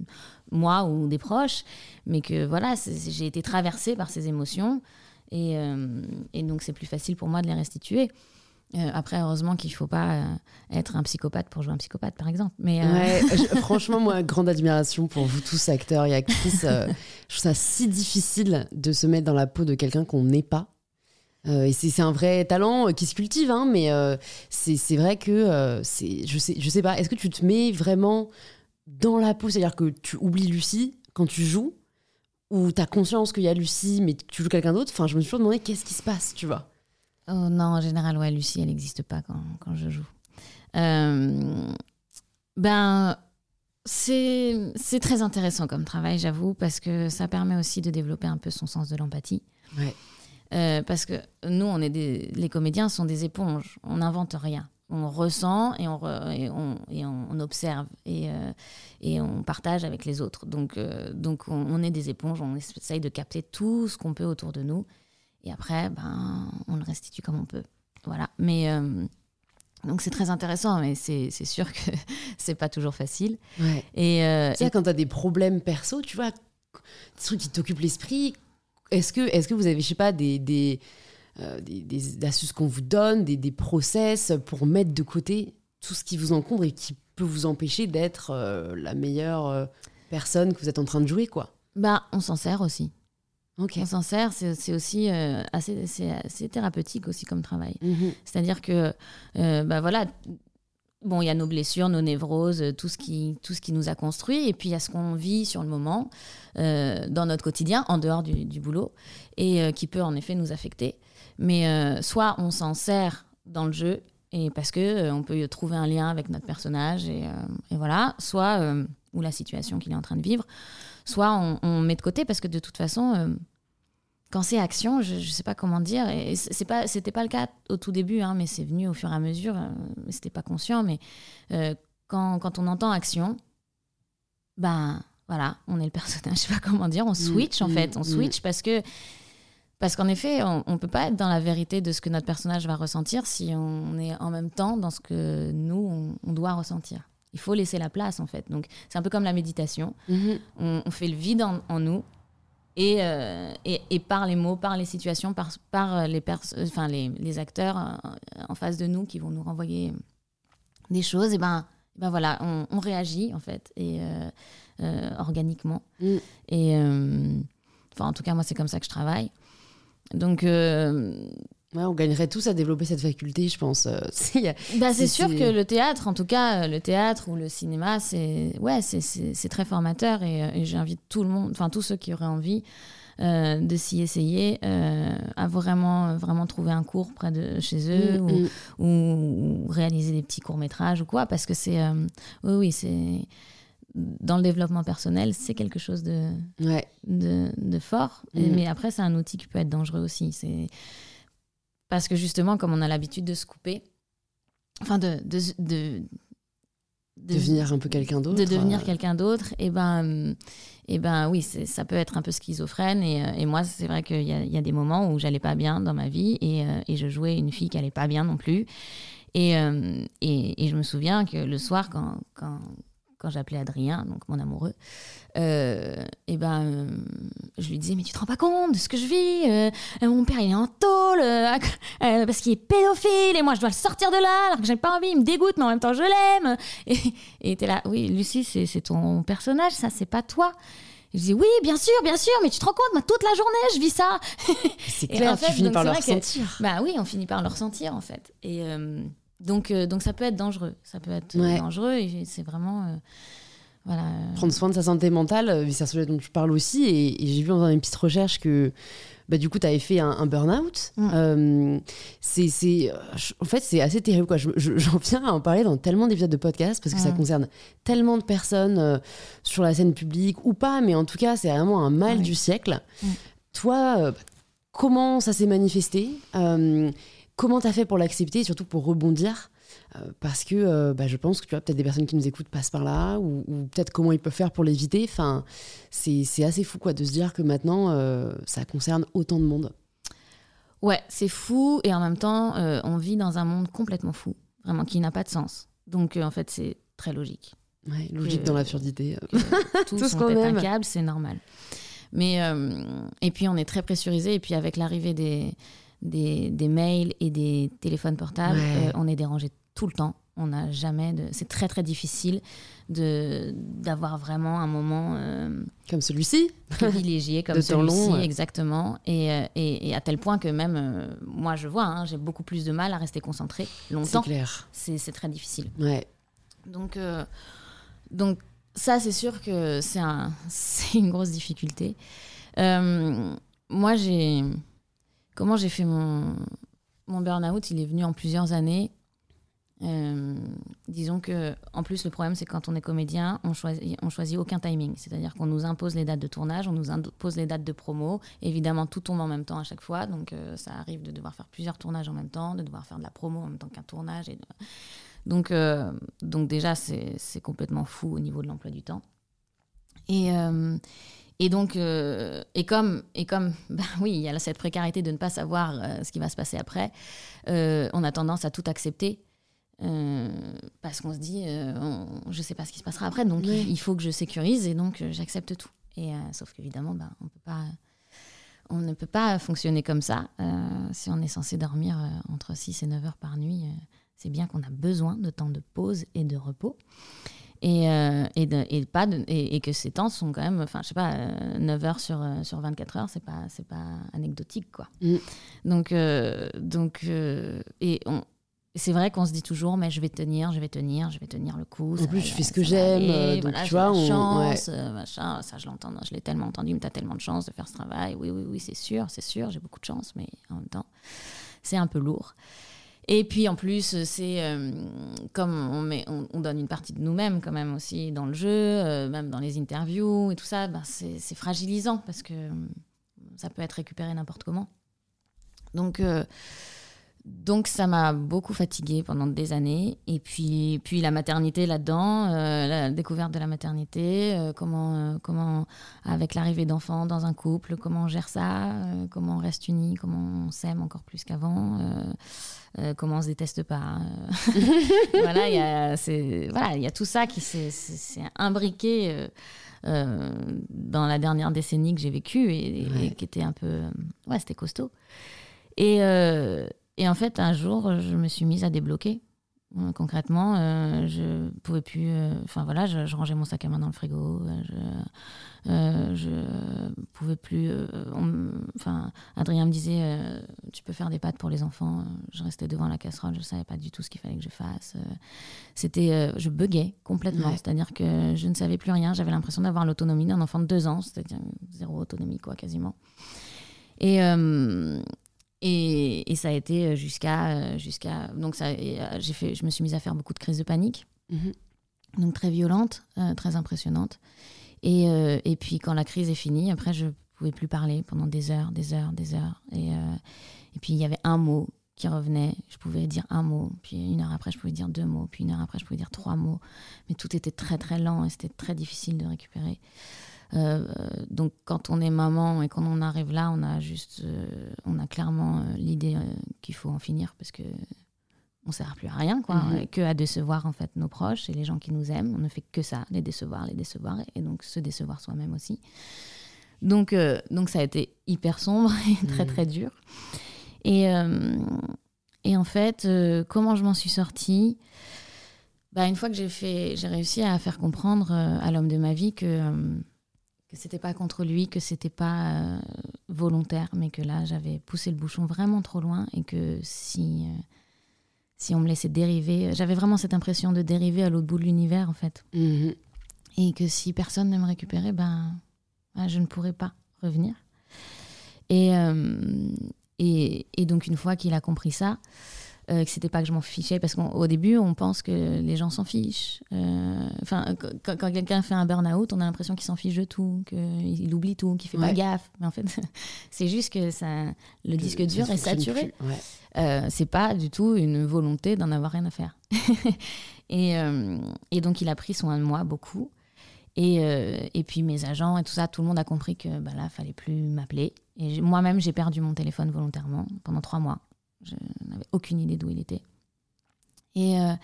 moi ou des proches, mais que voilà, j'ai été traversée par ces émotions et, et donc c'est plus facile pour moi de les restituer. Euh, après, heureusement qu'il ne faut pas euh, être un psychopathe pour jouer un psychopathe, par exemple. Mais euh, franchement, moi, grande admiration pour vous tous, acteurs et actrices. je trouve ça si difficile de se mettre dans la peau de quelqu'un qu'on n'est pas. Et c'est un vrai talent qui se cultive, hein, mais c'est vrai que c'est je sais, je sais pas, est-ce que tu te mets vraiment dans la peau? C'est-à-dire que tu oublies Lucie quand tu joues? Ou tu as conscience qu'il y a Lucie, mais tu joues quelqu'un d'autre? Enfin, je me suis toujours demandé qu'est-ce qui se passe, tu vois Oh non, en général, ouais, Lucie, elle n'existe pas quand, quand, je joue. Euh, ben, c'est très intéressant comme travail, j'avoue, parce que ça permet aussi de développer un peu son sens de l'empathie. Ouais. Euh, parce que nous, on est des, les comédiens sont des éponges, on n'invente rien. On ressent et on, et on, et on, observe et, euh, et on partage avec les autres. Donc, donc on, on, est des éponges, on essaye de capter tout ce qu'on peut autour de nous et après, ben, on le restitue comme on peut. Voilà. Mais euh, donc c'est très intéressant, mais c'est sûr que c'est pas toujours facile. Ouais. Et, euh, et... quand tu as des problèmes perso, tu vois, des trucs qui t'occupent l'esprit, est-ce que, est que vous avez, je sais pas, des, des, euh, des, des astuces qu'on vous donne, des, des process pour mettre de côté tout ce qui vous encombre et qui peut vous empêcher d'être la meilleure personne que vous êtes en train de jouer, quoi? Ben, on s'en sert aussi. On s'en sert, c'est aussi euh, assez, assez, thérapeutique aussi comme travail. Mhm. C'est-à-dire que, euh, bah voilà, bon, il y a nos blessures, nos névroses, tout ce qui, tout ce qui nous a construit, et puis il y a ce qu'on vit sur le moment, euh, dans notre quotidien, en dehors du, du boulot, et qui peut en effet nous affecter. Mais soit on s'en sert dans le jeu, et parce que on peut trouver un lien avec notre personnage, et, voilà, soit ou la situation qu'il est en train de vivre. Soit on, met de côté parce que de toute façon, euh, quand c'est action, je ne sais pas comment dire, et c'est pas, c'était pas le cas au tout début, hein, mais c'est venu au fur et à mesure, euh, c'était pas conscient, mais euh, quand, quand, on entend action, ben voilà, on est le personnage, je sais pas comment dire, on mm, switch en mm, fait, on mm. switch parce que parce qu'en effet, on ne peut pas être dans la vérité de ce que notre personnage va ressentir si on est en même temps dans ce que nous, on doit ressentir. Il faut laisser la place, en fait. Donc, c'est un peu comme la méditation. Mhm. On, fait le vide en, nous. Euh, et, et, par les mots, par les situations, par, par les, enfin, les, les, acteurs euh, en face de nous qui vont nous renvoyer des choses, et ben, ben voilà, on, réagit, en fait, et euh, organiquement. Mm. Et, enfin, en tout cas, moi, c'est comme ça que je travaille. Donc, on gagnerait tous à développer cette faculté, je pense. Euh, bah, c'est sûr que le théâtre, en tout cas, euh, le théâtre ou le cinéma, c'est ouais, c'est très formateur euh, et, j'invite tout le monde, enfin tous ceux qui auraient envie de s'y essayer, à vraiment vraiment trouver un cours près de chez eux mm, mm. ou, réaliser des petits courts métrages ou quoi, parce que c'est oui oui c'est dans le développement personnel, c'est quelque chose de, de, de, fort. Mm. mais après, c'est un outil qui peut être dangereux aussi. C'est parce que justement, comme on a l'habitude de se couper, enfin de, de, devenir un peu quelqu'un d'autre. De devenir quelqu'un d'autre, et ben, et ben oui, ça peut être un peu schizophrène. Et, et moi, c'est vrai qu'il y, y, a des moments où j'allais pas bien dans ma vie et, et, je jouais une fille qui allait pas bien non plus. Et, et, et, je me souviens que le soir, quand, quand, quand j'appelais Adrien, donc mon amoureux, euh, et ben, euh, je lui disais, mais tu te rends pas compte de ce que je vis euh, Mon père, il est en tôle parce qu'il est pédophile et moi, je dois le sortir de là alors que j'ai pas envie, il me dégoûte, mais en même temps, je l'aime. Et était là, oui, Lucie, c'est ton personnage, ça, c'est pas toi. je dis oui, bien sûr, bien sûr, mais tu te rends compte, moi, toute la journée, je vis ça. C'est clair, en fait, tu finis par le ressentir. bah oui, on finit par le ressentir, en fait. Et donc, donc ça peut être dangereux. Ça peut être dangereux et c'est vraiment Prendre soin de sa santé mentale, euh, c'est un sujet dont tu parles aussi. Et, j'ai vu dans une petite recherche que bah, du coup, tu avais fait un, burn-out. Mm. Euh, c'est, euh, en fait, c'est assez terrible. Quoi. j'en viens à en parler dans tellement d'épisodes de podcast parce que ça mm. concerne tellement de personnes sur la scène publique ou pas, mais en tout cas, c'est vraiment un mal du siècle. Mm. Toi, comment ça s'est manifesté? Comment tu as fait pour l'accepter et surtout pour rebondir euh, parce que euh, bah, je pense que tu vois, peut-être des personnes qui nous écoutent passent par là, ou, peut-être comment ils peuvent faire pour l'éviter. Enfin, c'est assez fou quoi, de se dire que maintenant, euh, ça concerne autant de monde. Ouais, c'est fou, et en même temps, on vit dans un monde complètement fou, vraiment, qui n'a pas de sens. Donc, en fait, c'est très logique. Ouais, logique dans l'absurdité. Tout ce qu'on un câble, c'est normal. Mais, et puis, on est très pressurisé, et puis avec l'arrivée des, des, des, mails et des téléphones portables, on est dérangé tout le temps. On n'a jamais de. C'est très très difficile de d'avoir vraiment un moment euh, comme celui-ci, privilégié comme celui-ci, exactement. Et, euh, et, et, à tel point que même euh, moi je vois, hein, j'ai beaucoup plus de mal à rester concentré longtemps. C'est clair. C'est très difficile. Ouais. Donc donc ça c'est sûr que c'est un c'est une grosse difficulté. moi j'ai comment j'ai fait mon mon burn-out, il est venu en plusieurs années euh, disons que, en plus, le problème, c'est quand on est comédien, on choisit, on choisit aucun timing. C'est-à-dire qu'on nous impose les dates de tournage, on nous impose les dates de promo. Évidemment, tout tombe en même temps à chaque fois. Donc, euh, ça arrive de devoir faire plusieurs tournages en même temps, de devoir faire de la promo en même temps qu'un tournage. Donc, euh, donc, déjà, c'est complètement fou au niveau de l'emploi du temps. Et. Et donc, et comme, et comme ben oui, il y a cette précarité de ne pas savoir ce qui va se passer après, on a tendance à tout accepter euh, parce qu'on se dit, euh, je sais pas ce qui se passera après, donc il faut que je sécurise et donc euh, j'accepte tout. Et sauf qu'évidemment, bah, on peut pas, on ne peut pas fonctionner comme ça. si on est censé dormir entre 6 et 9 heures par nuit, c'est bien qu'on a besoin de temps de pause et de repos. Et, et, et, pas et, que ces temps sont quand même, enfin, je sais pas, 9 heures sur, sur 24 heures, c'est pas, c'est pas anecdotique, quoi. Mm. Donc, donc et on, c'est vrai qu'on se dit toujours, mais je vais tenir, je vais tenir, je vais tenir le coup. En plus, je fais ce que j'aime. Euh, donc, tu vois, on... chance, euh, machin, ça, je l'entends, je l'ai tellement entendu, mais tu as tellement de chance de faire ce travail. Oui, oui, oui, c'est sûr, c'est sûr, j'ai beaucoup de chance, mais en même temps, c'est un peu lourd. Et puis en plus, c'est euh, comme on, met, on, donne une partie de nous-mêmes quand même aussi dans le jeu, même dans les interviews et tout ça, ben c'est fragilisant parce que ça peut être récupéré n'importe comment. Donc donc ça m'a beaucoup fatiguée pendant des années. Et puis, puis la maternité là-dedans, euh, la découverte de la maternité, euh, comment, euh, comment, avec l'arrivée d'enfants dans un couple, comment on gère ça, comment on reste unis, comment on s'aime encore plus qu'avant, comment on se déteste pas. voilà, il y a, voilà, y a tout ça qui s'est imbriqué. dans la dernière décennie que j'ai vécue et, et, qui était un peu ouais c'était costaud et, et en fait, un jour, je me suis mise à débloquer. Euh, concrètement, euh, je pouvais plus. Euh, enfin voilà, je, rangeais mon sac à main dans le frigo. Je, je pouvais plus. Enfin, Adrien me disait, tu peux faire des pâtes pour les enfants. Je restais devant la casserole, je savais pas du tout ce qu'il fallait que je fasse. C'était, je buguais complètement. C'est-à-dire que je ne savais plus rien. J'avais l'impression d'avoir l'autonomie d'un enfant de deux ans, c'est-à-dire zéro autonomie quoi, quasiment. Et et, ça a été euh, jusqu'à. Euh, jusqu'à donc, ça, euh, j'ai fait, je me suis mise à faire beaucoup de crises de panique. Mhm. Donc, très violentes, très impressionnantes. Et, et, puis, quand la crise est finie, après, je pouvais plus parler pendant des heures, des heures, des heures. Et, et puis, il y avait un mot qui revenaient. Je pouvais dire un mot, puis une heure après, je pouvais dire deux mots, puis une heure après, je pouvais dire trois mots. Mais tout était très, très lent et c'était très difficile de récupérer. Euh, donc, quand on est maman et qu'on en arrive là, on a juste, euh, on a clairement euh, l'idée qu'il faut en finir parce que on sert plus à rien, quoi, mhm. que à décevoir en fait nos proches et les gens qui nous aiment. On ne fait que ça, les décevoir, les décevoir et donc se décevoir soi-même aussi. Donc, donc ça a été hyper sombre et très mhm. très dur. Et, euh, et en fait, euh, comment je m'en suis sortie? Bah, Une fois que j'ai réussi à faire comprendre à l'homme de ma vie que que c'était pas contre lui, que c'était pas volontaire, mais que là j'avais poussé le bouchon vraiment trop loin et que si si on me laissait dériver, j'avais vraiment cette impression de dériver à l'autre bout de l'univers en fait, mhm. et que si personne ne me récupérait, ben, ben je ne pourrais pas revenir. Et, et, donc, une fois qu'il a compris ça, euh, que c'était pas que je m'en fichais, parce qu'au début, on pense que les gens s'en fichent. Euh, enfin, quand, quelqu'un fait un burn-out, on a l'impression qu'il s'en fiche de tout, qu'il oublie tout, qu'il fait pas gaffe. Mais en fait, c'est juste que ça, le disque dur est saturé. Euh, c'est pas du tout une volonté d'en avoir rien à faire. et, euh, et, donc, il a pris soin de moi beaucoup. Et, et, puis mes agents et tout ça, tout le monde a compris que bah là, fallait plus m'appeler. Et moi-même, j'ai perdu mon téléphone volontairement pendant trois mois. Je n'avais aucune idée d'où il était. Et, euh,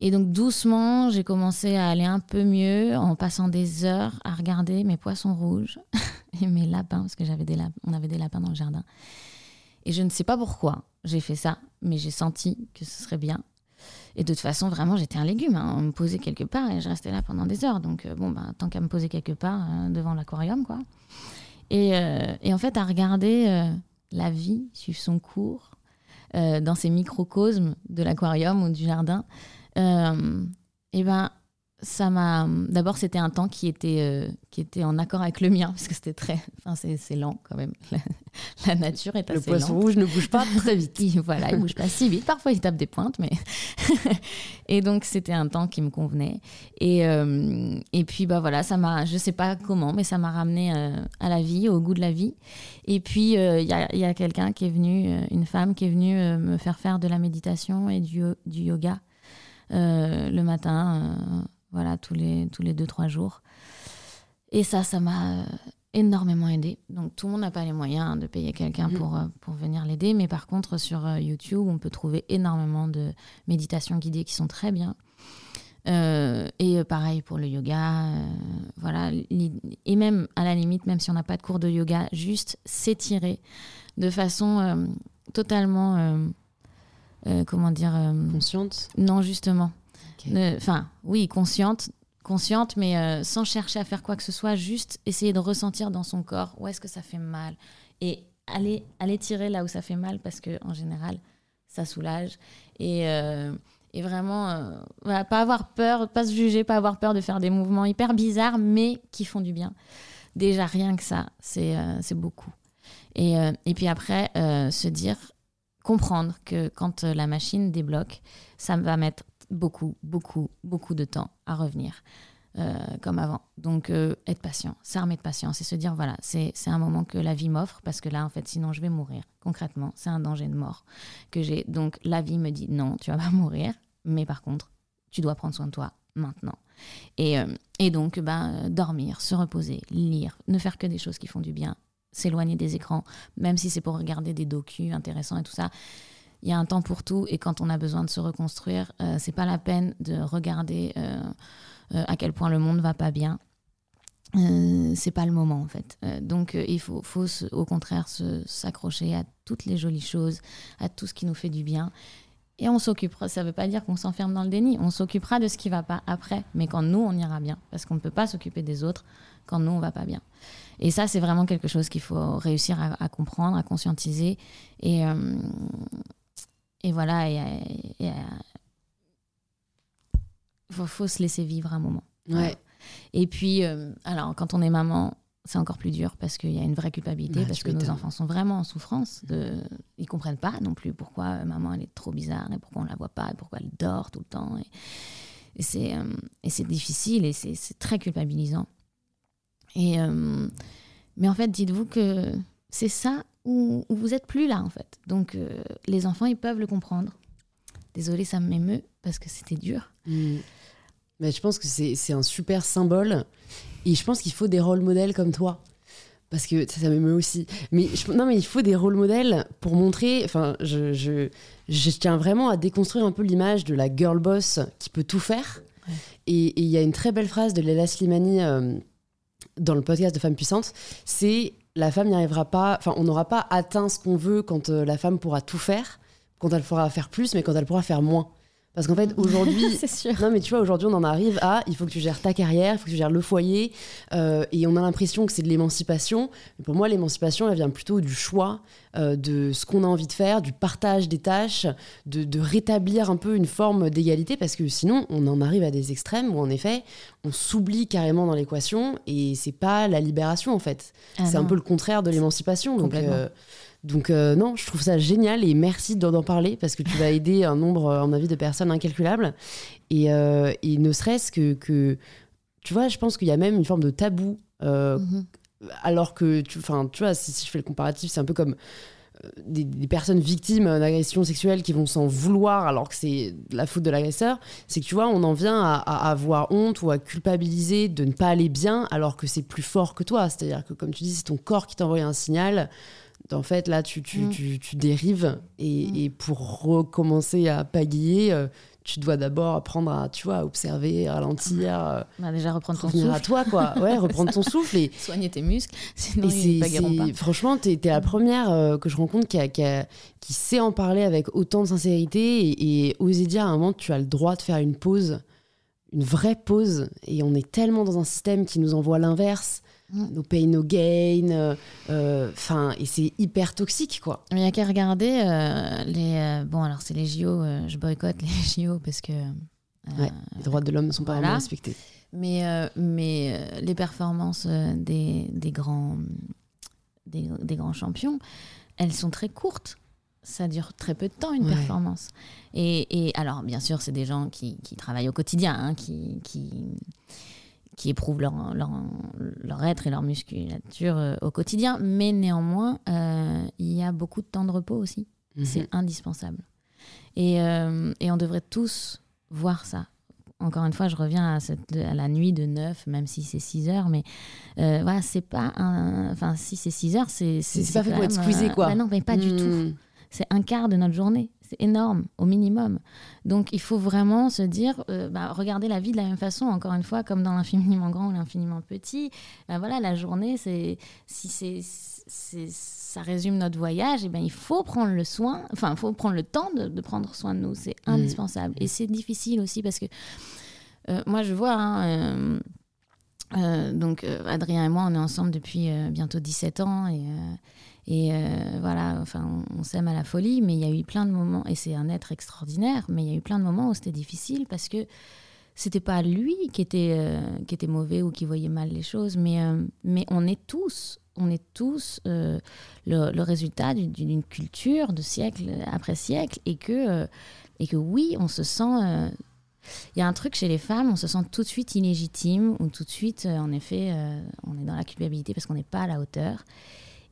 et donc, doucement, j'ai commencé à aller un peu mieux en passant des heures à regarder mes poissons rouges et mes lapins, parce que avait des lapins dans le jardin. Et je ne sais pas pourquoi j'ai fait ça, mais j'ai senti que ce serait bien. Et de toute façon, vraiment, j'étais un légume. Hein. On me posait quelque part et je restais là pendant des heures. Donc, euh, bon, bah, tant qu'à me poser quelque part euh, devant l'aquarium, quoi. Euh, et, en fait, à regarder la vie suivre son cours dans ces microcosmes de l'aquarium ou du jardin, et ben ça m'a. D'abord, c'était un temps qui était, euh, qui était en accord avec le mien, parce que c'était très. Enfin, c'est lent quand même. La, nature est assez Le poisson rouge ne bouge pas très vite. il, voilà, il bouge pas si vite. Parfois, il tape des pointes, mais. et donc, c'était un temps qui me convenait. Et, euh, et puis, bah voilà, ça m'a. Je sais pas comment, mais ça m'a ramené euh, à la vie, au goût de la vie. Et puis, il y a, y a quelqu'un qui est venu, une femme qui est venue me faire faire de la méditation et du, du yoga le matin voilà, tous les, tous les deux, trois jours. Et ça, ça m'a énormément aidé. Donc tout le monde n'a pas les moyens de payer quelqu'un mhm. pour, euh, pour venir l'aider, mais par contre sur euh, YouTube, on peut trouver énormément de méditations guidées qui sont très bien. Euh, et pareil pour le yoga, voilà. Et même à la limite, même si on n'a pas de cours de yoga, juste s'étirer de façon totalement, comment dire, consciente. Non, justement, Enfin, oui, consciente, consciente, mais euh, sans chercher à faire quoi que ce soit, juste essayer de ressentir dans son corps où est-ce que ça fait mal et aller, aller tirer là où ça fait mal parce que en général, ça soulage et, euh, et vraiment euh, pas avoir peur, pas se juger, pas avoir peur de faire des mouvements hyper bizarres mais qui font du bien. Déjà rien que ça, c'est beaucoup. Et, et, puis après, se dire, comprendre que quand la machine débloque, ça va mettre beaucoup, beaucoup, beaucoup de temps à revenir euh, comme avant. Donc, euh, être patient, s'armer de patience et se dire voilà, c'est un moment que la vie m'offre parce que là, en fait, sinon, je vais mourir. Concrètement, c'est un danger de mort que j'ai. Donc, la vie me dit non, tu vas pas mourir, mais par contre, tu dois prendre soin de toi maintenant. Et, euh, et donc, ben, dormir, se reposer, lire, ne faire que des choses qui font du bien, s'éloigner des écrans, même si c'est pour regarder des docus intéressants et tout ça il y a un temps pour tout et quand on a besoin de se reconstruire, euh, c'est pas la peine de regarder euh, euh, à quel point le monde va pas bien. c'est pas le moment en fait. donc il faut, faut au contraire s'accrocher à toutes les jolies choses, à tout ce qui nous fait du bien. Et on s'occupera, ça veut pas dire qu'on s'enferme dans le déni, on s'occupera de ce qui va pas après, mais quand nous on ira bien, parce qu'on ne peut pas s'occuper des autres quand nous on va pas bien. Et ça, c'est vraiment quelque chose qu'il faut réussir à, comprendre, à conscientiser. Et, et voilà, il faut, se laisser vivre un moment. Ouais. Et puis, euh, alors, quand on est maman, c'est encore plus dur parce qu'il y a une vraie culpabilité, parce que nos enfants sont vraiment en souffrance. De... Ils comprennent pas non plus pourquoi maman elle est trop bizarre et pourquoi on la voit pas et pourquoi elle dort tout le temps. Et, c'est, euh, c'est difficile et c'est, très culpabilisant. Et, euh, mais en fait, dites-vous que c'est ça où, où vous êtes plus là en fait. Donc euh, les enfants, ils peuvent le comprendre. Désolée, ça m'émeut parce que c'était dur. Mm. Mais je pense que c'est un super symbole. Et je pense qu'il faut des rôles modèles comme toi. Parce que ça, ça m'émeut aussi. Mais je- non, mais il faut des rôles modèles pour montrer. Enfin, je, je, je tiens vraiment à déconstruire un peu l'image de la girl boss qui peut tout faire. Ouais. Et il y a une très belle phrase de Leila Slimani euh, dans le podcast de Femmes Puissantes c'est la femme n'y arrivera pas. Enfin, on n'aura pas atteint ce qu'on veut quand euh, la femme pourra tout faire, quand elle pourra faire plus, mais quand elle pourra faire moins. Parce qu'en fait, aujourd'hui, non, mais tu vois, aujourd'hui, on en arrive à il faut que tu gères ta carrière, il faut que tu gères le foyer, euh, et on a l'impression que c'est de l'émancipation. Mais pour moi, l'émancipation, elle vient plutôt du choix euh, de ce qu'on a envie de faire, du partage des tâches, de, de rétablir un peu une forme d'égalité, parce que sinon, on en arrive à des extrêmes où, en effet, on s'oublie carrément dans l'équation, et c'est pas la libération, en fait. Ah c'est un peu le contraire de l'émancipation. Donc, Complètement. euh, donc euh, non, je trouve ça génial et merci d'en parler parce que tu vas aider un nombre, euh, à mon avis, de personnes incalculables. Et, euh, et ne serait-ce que, que, tu vois, je pense qu'il y a même une forme de tabou. euh, Mhm. alors que, tu, tu vois, si, si je fais le comparatif, c'est un peu comme euh, des, des personnes victimes d'agressions sexuelles qui vont s'en vouloir alors que c'est la faute de l'agresseur. C'est que tu vois, on en vient à, à avoir honte ou à culpabiliser de ne pas aller bien alors que c'est plus fort que toi. C'est-à-dire que, comme tu dis, c'est ton corps qui t'envoie un signal. En fait, là, tu, tu, Mm. tu, tu dérives et, Mm. et pour recommencer à pagayer, euh, tu dois d'abord apprendre à, tu vois, observer, ralentir, euh, Bah, déjà reprendre ton revenir à souffle, toi, quoi. Ouais, reprendre ton souffle et, soigner tes muscles, sinon et ils pas. franchement, t'es, t'es la première euh, que je rencontre qui, a- qui, a- qui sait en parler avec autant de sincérité et, et oser dire à un moment tu as le droit de faire une pause, une vraie pause. Et on est tellement dans un système qui nous envoie l'inverse, Mm. no pain, no gain. euh, euh, Enfin, et c'est hyper toxique, quoi. Il n'y a qu'à regarder euh, les. euh, bon, alors c'est les JO, je boycotte les JO parce que. Ouais. Les droits de l'homme ne sont pas Voilà. vraiment respectés. Mais, mais les performances des, des, grands, des, des grands champions, elles sont très courtes. Ça dure très peu de temps, une Ouais. performance. Et, et alors, bien sûr, c'est des gens qui, qui travaillent au quotidien, hein, qui, qui, qui éprouvent leur, leur, leur être et leur musculature euh, au quotidien. Mais néanmoins, euh, il y a beaucoup de temps de repos aussi. Mhm. C'est indispensable. Et, euh, et on devrait tous voir ça. Encore une fois, je reviens à, cette, à la nuit de 9, même si c'est 6 heures, mais voilà, c'est pas un. Enfin, si c'est 6 heures, c'est. C'est- pas fait pour être squeezé, quoi. bah non, mais pas du tout. C'est un quart de notre journée. C'est énorme, au minimum. Donc, il faut vraiment se dire, euh, bah, regarder la vie de la même façon, encore une fois, comme dans l'infiniment grand ou l'infiniment petit. Bah, voilà, la journée, c'est si c'est, ça résume notre voyage, et ben il faut prendre le soin, enfin, il faut prendre le temps de, de prendre soin de nous. C'est Mm. indispensable. Et c'est difficile aussi parce que euh, moi, je vois. hein, euh, euh, donc, Adrien et moi, on est ensemble depuis bientôt 17 ans et, et euh, voilà, enfin, on, s'aime à la folie, mais il y a eu plein de moments, et c'est un être extraordinaire, mais il y a eu plein de moments où c'était difficile parce que c'était pas lui qui était, euh, qui était mauvais ou qui voyait mal les choses, mais, euh, mais on est tous, on est tous le, le résultat d'une- culture de siècle après siècle et que, et que oui, on se sent. il y a un truc chez les femmes, on se sent tout de suite illégitime ou tout de suite, en effet, on est dans la culpabilité parce qu'on n'est pas à la hauteur.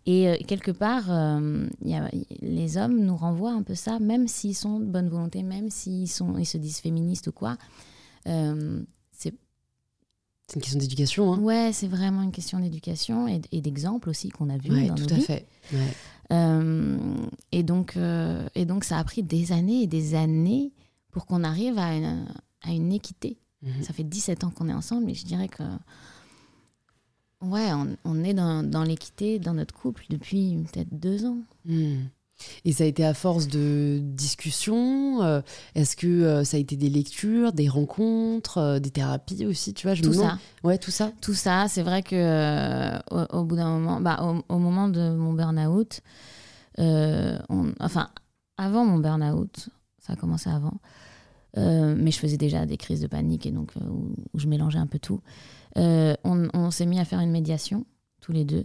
Et euh, quelque part, euh, il y a- les hommes nous renvoient un peu ça, même s'ils sont de bonne volonté, même s'ils sont, ils se disent féministes ou quoi. Euh, c'est une question d'éducation, hein. ouais, c'est vraiment une question d'éducation et, d'exemple aussi qu'on a vu Ouais, dans tout nos à vies. fait. Ouais. Euh, et, donc, et donc, ça a pris des années et des années pour qu'on arrive à une, à une équité. Mhm. Ça fait 17 ans qu'on est ensemble et je dirais que. Ouais, on, on est dans, dans l'équité dans notre couple depuis peut-être deux ans. Hmm. Et ça a été à force de discussions euh, Est-ce que euh, ça a été des lectures, des rencontres, euh, des thérapies aussi Tu vois, je Tout me demande- ça. Ouais, tout ça. Tout ça, c'est vrai que au, au bout d'un moment, bah, au, au moment de mon burn-out, enfin, avant mon burn-out, ça a commencé avant, mais je faisais déjà des crises de panique et donc où, où je mélangeais un peu tout. Euh, on on s'est mis à faire une médiation, tous les deux.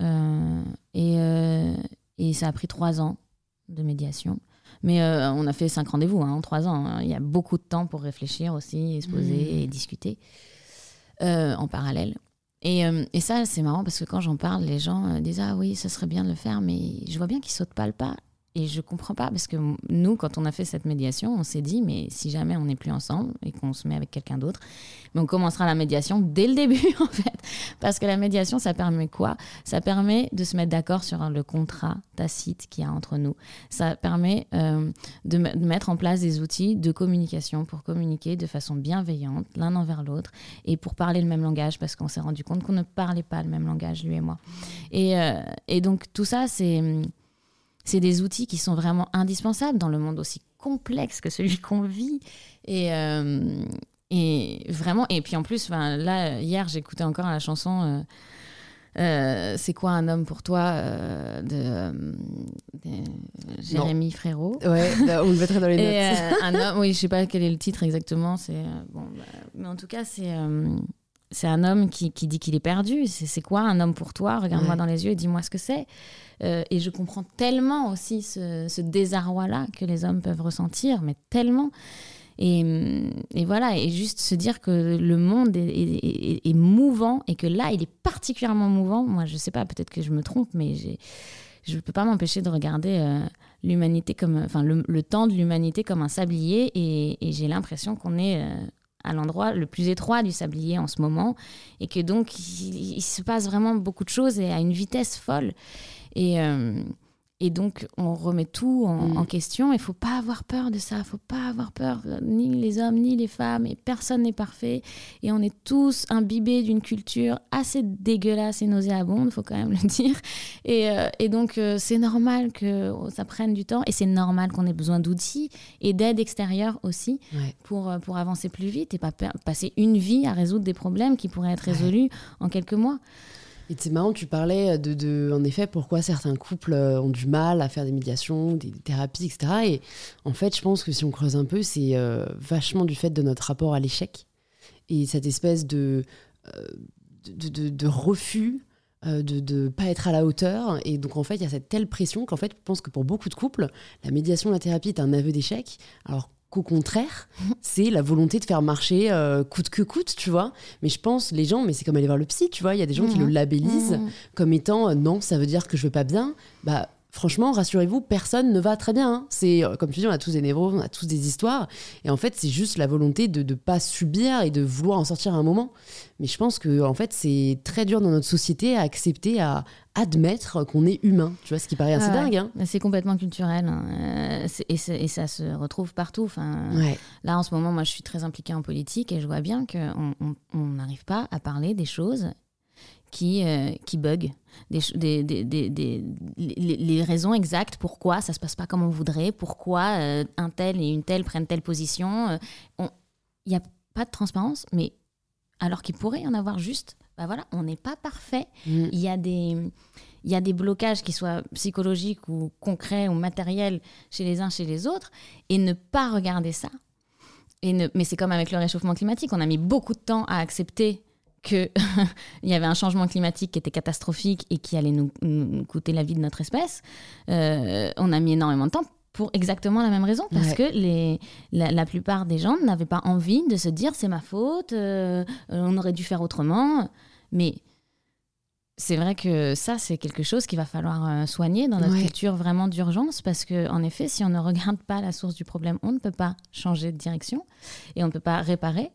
Euh, et, euh, et ça a pris trois ans de médiation. Mais euh, on a fait cinq rendez-vous hein, en trois ans. hein. Il y a beaucoup de temps pour réfléchir aussi, et se poser Mmh. et discuter euh, en parallèle. Et, euh, et ça, c'est marrant parce que quand j'en parle, les gens disent Ah oui, ça serait bien de le faire, mais je vois bien qu'ils sautent pas le pas. Et je comprends pas parce que nous, quand on a fait cette médiation, on s'est dit, mais si jamais on n'est plus ensemble et qu'on se met avec quelqu'un d'autre, on commencera la médiation dès le début, en fait. Parce que la médiation, ça permet quoi? Ça permet de se mettre d'accord sur le contrat tacite qu'il y a entre nous. Ça permet euh, de, de, mettre en place des outils de communication pour communiquer de façon bienveillante l'un envers l'autre et pour parler le même langage parce qu'on s'est rendu compte qu'on ne parlait pas le même langage, lui et moi. Et, euh, et donc, tout ça, c'est c'est des outils qui sont vraiment indispensables dans le monde aussi complexe que celui qu'on vit. Et, euh, et vraiment, et puis en plus, là, hier, j'écoutais encore la chanson. Euh, euh, c'est quoi un homme pour toi euh, de, de, Jérémy Frérot Ouais, bah, on le mettrait dans les et, notes. euh, un homme, oui, je sais pas quel est le titre exactement. C'est bon, bah, mais en tout cas, c'est c'est un homme qui, qui dit qu'il est perdu. C'est quoi un homme pour toi? Regarde-moi Ouais. dans les yeux et dis-moi ce que c'est. Euh, et je comprends tellement aussi ce, ce désarroi-là que les hommes peuvent ressentir, mais tellement. Et, et voilà, et juste se dire que le monde est, est- est- est mouvant et que là, il est particulièrement mouvant. Moi, je sais pas, peut-être que je me trompe, mais j'ai- je ne peux pas m'empêcher de regarder euh, l'humanité comme, enfin, le, le temps de l'humanité comme un sablier, et, et j'ai l'impression qu'on est euh, à l'endroit le plus étroit du sablier en ce moment, et que donc il, se passe vraiment beaucoup de choses et à une vitesse folle. Et, euh, et donc, on remet tout en, Mm. en question. Il faut pas avoir peur de ça. Il faut pas avoir peur, euh, ni les hommes, ni les femmes. Et personne n'est parfait. Et on est tous imbibés d'une culture assez dégueulasse et nauséabonde, faut quand même le dire. Et, euh, et donc, euh, c'est normal que ça prenne du temps. Et c'est normal qu'on ait besoin d'outils et d'aide extérieure aussi Ouais. pour, pour avancer plus vite et pas passer une vie à résoudre des problèmes qui pourraient être résolus en quelques mois. Et c'est marrant, tu parlais de, de, en effet, pourquoi certains couples euh, ont du mal à faire des médiations, des thérapies, etc. Et en fait, je pense que si on creuse un peu, c'est euh, vachement du fait de notre rapport à l'échec et cette espèce de, euh, de, de- de refus de ne pas être à la hauteur. Et donc, en fait, il y a cette telle pression qu'en fait, je pense que pour beaucoup de couples, la médiation, la thérapie est un aveu d'échec. Alors qu'au contraire, c'est la volonté de faire marcher euh, coûte que coûte, tu vois. Mais je pense, les gens, mais c'est comme aller voir le psy, tu vois. Il y a des gens qui Mhm. le labellisent Mhm. comme étant euh, non, ça veut dire que je vais pas bien. Bah, franchement, rassurez-vous, personne ne va très bien. hein. C'est euh, comme tu dis, on a tous des névroses, on a tous des histoires. Et en fait, c'est juste la volonté de ne pas subir et de vouloir en sortir à un moment. Mais je pense que en fait, c'est très dur dans notre société à accepter, à admettre qu'on est humain. Tu vois, ce qui paraît assez Ah ouais. dingue. hein. C'est complètement culturel hein. Euh, et, ça se retrouve partout. Enfin, Ouais. Là, en ce moment, moi, je suis très impliquée en politique et je vois bien qu'on on- on n'arrive pas à parler des choses qui, euh, qui bug, des, des, des- des- les, les raisons exactes pourquoi ça se passe pas comme on voudrait, pourquoi euh, un tel et une telle prennent telle position. euh, Il n'y a pas de transparence, mais alors qu'il pourrait y en avoir juste, bah voilà, on n'est pas parfait. Mm. Il y a des il y a des blocages qui soient psychologiques ou concrets ou matériels chez les uns, chez les autres, et ne pas regarder ça. Et ne, mais c'est comme avec le réchauffement climatique, on a mis beaucoup de temps à accepter qu'il y avait un changement climatique qui était catastrophique et qui allait nous, nous coûter la vie de notre espèce. Euh, on a mis énormément de temps pour exactement la même raison, parce Ouais. que les, la, la plupart des gens n'avaient pas envie de se dire c'est ma faute, euh, on aurait dû faire autrement. Mais c'est vrai que ça, c'est quelque chose qu'il va falloir euh, soigner dans notre Ouais. culture vraiment d'urgence, parce que en effet, si on ne regarde pas la source du problème, on ne peut pas changer de direction et on ne peut pas réparer.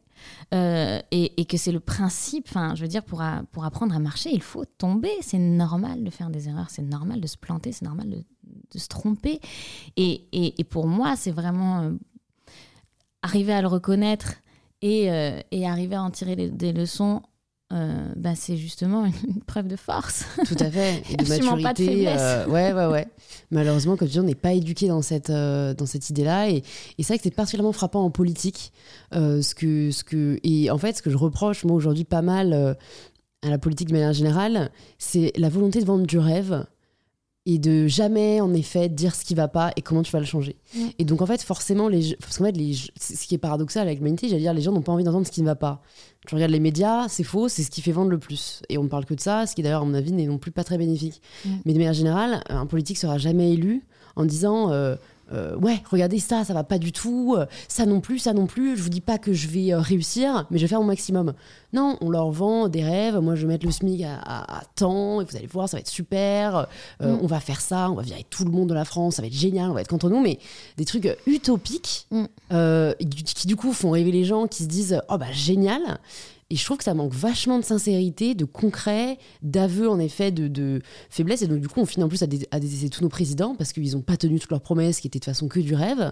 Euh, et, et que c'est le principe, enfin, je veux dire, pour, a- pour apprendre à marcher, il faut tomber. C'est normal de faire des erreurs, c'est normal de se planter, c'est normal de, de se tromper. Et, et- et pour moi, c'est vraiment euh, arriver à le reconnaître et, euh, et arriver à en tirer les- des leçons. euh, bah, c'est justement une, une preuve de force. Tout à fait. Et de Absolument pas de maturité. faiblesse. euh, ouais, ouais, ouais. Malheureusement, comme tu dis, on n'est pas éduqué dans cette, euh, dans cette idée-là. Et, et c'est vrai que c'est particulièrement frappant en politique. euh, ce que, ce que, et en fait, ce que je reproche, moi, aujourd'hui, pas mal euh, à la politique de manière générale, c'est la volonté de vendre du rêve et de jamais, en effet, dire ce qui va pas et comment tu vas le changer. Et donc, en fait, forcément, les, parce qu'en fait, les, ce qui est paradoxal avec l'humanité, j'allais dire, les gens n'ont pas envie d'entendre ce qui ne va pas. Tu regardes les médias, c'est faux, c'est ce qui fait vendre le plus. Et on ne parle que de ça, ce qui d'ailleurs, à mon avis, n'est non plus pas très bénéfique. Mais de manière générale, un politique sera jamais élu en disant euh, euh, ouais, regardez ça, ça va pas du tout, euh, ça non plus, ça non plus. Je vous dis pas que je vais euh, réussir, mais je vais faire mon maximum. Non, on leur vend des rêves. Moi, je vais mettre le SMIC à, à- à temps et vous allez voir, ça va être super. Euh, Mm. On va faire ça, on va virer tout le monde de la France, ça va être génial, on va être contre nous, mais des trucs utopiques Mm. euh, qui, du coup font rêver les gens, qui se disent oh bah génial. Et je trouve que ça manque vachement de sincérité, de concret, d'aveu en effet de, de faiblesse. Et donc du coup, on finit en plus à, dé- à détester tous nos présidents parce qu'ils n'ont pas tenu toutes leurs promesses qui étaient de façon que du rêve.